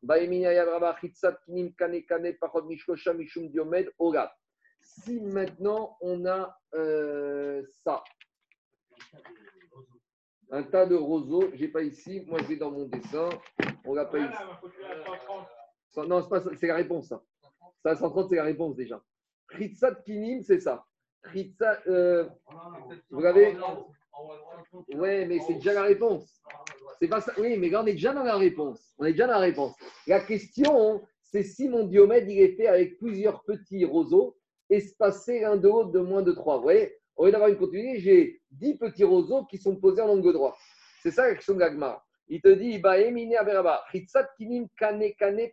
Si maintenant on a euh, ça. Un tas de roseaux, j'ai pas ici. Moi, je vais dans mon dessin. On l'a pas ici. Non, c'est la réponse, ça. Ça, 130, c'est la réponse déjà. Ritsat Kinim, c'est ça. Ritsat, euh, vous l'avez Ouais, mais c'est déjà la réponse. C'est pas ça. Oui, mais là, on est déjà dans la réponse. On est déjà dans la réponse. La question, c'est si mon diomède, il est fait avec plusieurs petits roseaux espacés l'un de l'autre de moins de 3. Vous voyez Au lieu d'avoir une continuité, j'ai 10 petits roseaux qui sont posés en angle droit. C'est ça la question de. Il te dit, bah, emine averaba, Ritsat Kinim kane kane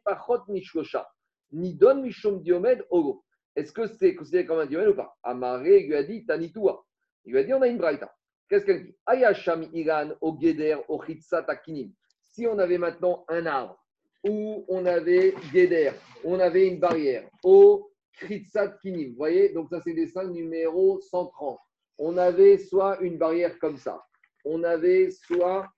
Diomède Ogo. Est-ce que c'est considéré comme un diomède ou pas? Amaré lui a dit Tanitoua. Il lui a dit on a une braïta. Qu'est-ce qu'elle dit? Ayasham Iran au Geder au Takinim. Si on avait maintenant un arbre où on avait Geder, on avait une barrière au Khitsat Kinim. Vous voyez? Donc ça c'est des dessin numéro 130. On avait soit une barrière comme ça, on avait soit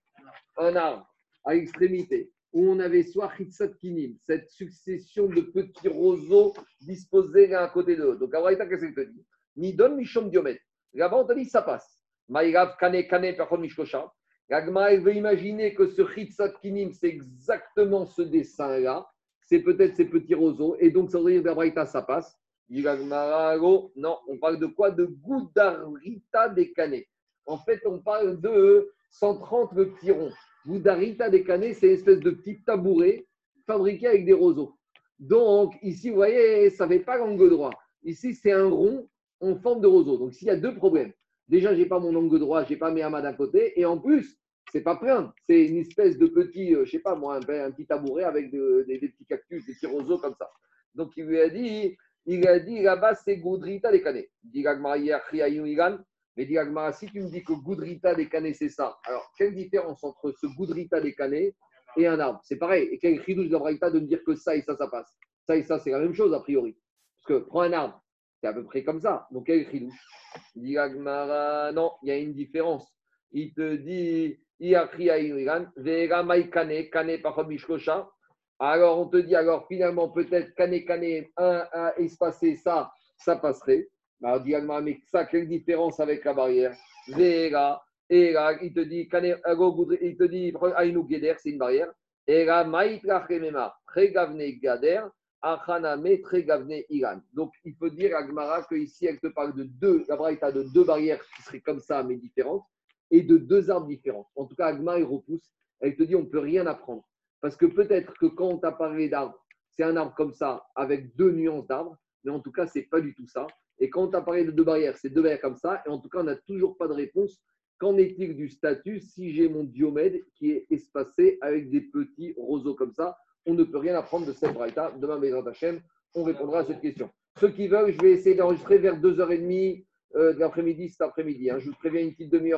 un arbre à extrémité, où on avait soit Chitsat Kinim, cette succession de petits roseaux disposés l'un à côté de l'autre. Donc, Abraïta, qu'est-ce qu'il te dit? Ni donne Mishom Diomet. Là-bas, on te dit ça passe. Maïrav Kane Kane Perchon Mishkosha. L'agma, elle veut imaginer que ce Chitsat Kinim, c'est exactement ce dessin-là. C'est peut-être ces petits roseaux. Et donc, ça veut dire d'Abraïta, ça passe. Non, on parle de quoi? De Goudarita des Canets. En fait, on parle de 130 petits ronds. Boudarita des canets, c'est une espèce de petit tabouret fabriqué avec des roseaux. Donc, ici, vous voyez, ça ne fait pas l'angle droit. Ici, c'est un rond en forme de roseau. Donc, s'il y a deux problèmes, déjà, je n'ai pas mon angle droit, je n'ai pas mes amas d'un côté, et en plus, c'est pas plein. C'est une espèce de petit, euh, je sais pas moi, un, petit tabouret avec des, petits cactus, des petits roseaux comme ça. Donc, il lui a dit, il a dit là-bas, c'est Goudrita des canets. Dit mais dis si tu me dis que Goudrita des canets, c'est ça, alors quelle différence entre ce Goudrita des canets et un arbre? C'est pareil. Et quel chidouche de de me dire que ça et ça, ça passe? Ça et ça, c'est la même chose a priori. Parce que prends un arbre, c'est à peu près comme ça. Donc quel chidouche Dis non, il y a une différence. Il te dit, alors on te dit, alors finalement, peut-être Kane Kane, un, un espacé, ça, ça passerait. Alors, dit mais ça, quelle différence avec la barrière? Vera, et là, il te dit, il te dit, Aïnou Geder, c'est une barrière. Et là, Maïtra Chemema, Tregavne Gader, Achaname, Tregavne Iran. Donc, il peut dire à Gmara qu'ici, elle te parle de deux, la barrière de deux barrières qui seraient comme ça, mais différentes, et de deux arbres différents. En tout cas, Agma, il repousse. Elle te dit, on ne peut rien apprendre. Parce que peut-être que quand on t'a parlé d'arbre, c'est un arbre comme ça, avec deux nuances d'arbres, mais en tout cas, ce n'est pas du tout ça. Et quand on a parlé de deux barrières, c'est deux barrières comme ça. Et en tout cas, on n'a toujours pas de réponse. Qu'en est-il du statut si j'ai mon diomède qui est espacé avec des petits roseaux comme ça On ne peut rien apprendre de cette braïta. Demain, Bézant on répondra à cette question. Ceux qui veulent, je vais essayer d'enregistrer vers 2h30 euh, de l'après-midi cet après-midi. Hein. Je vous préviens une petite demi-heure.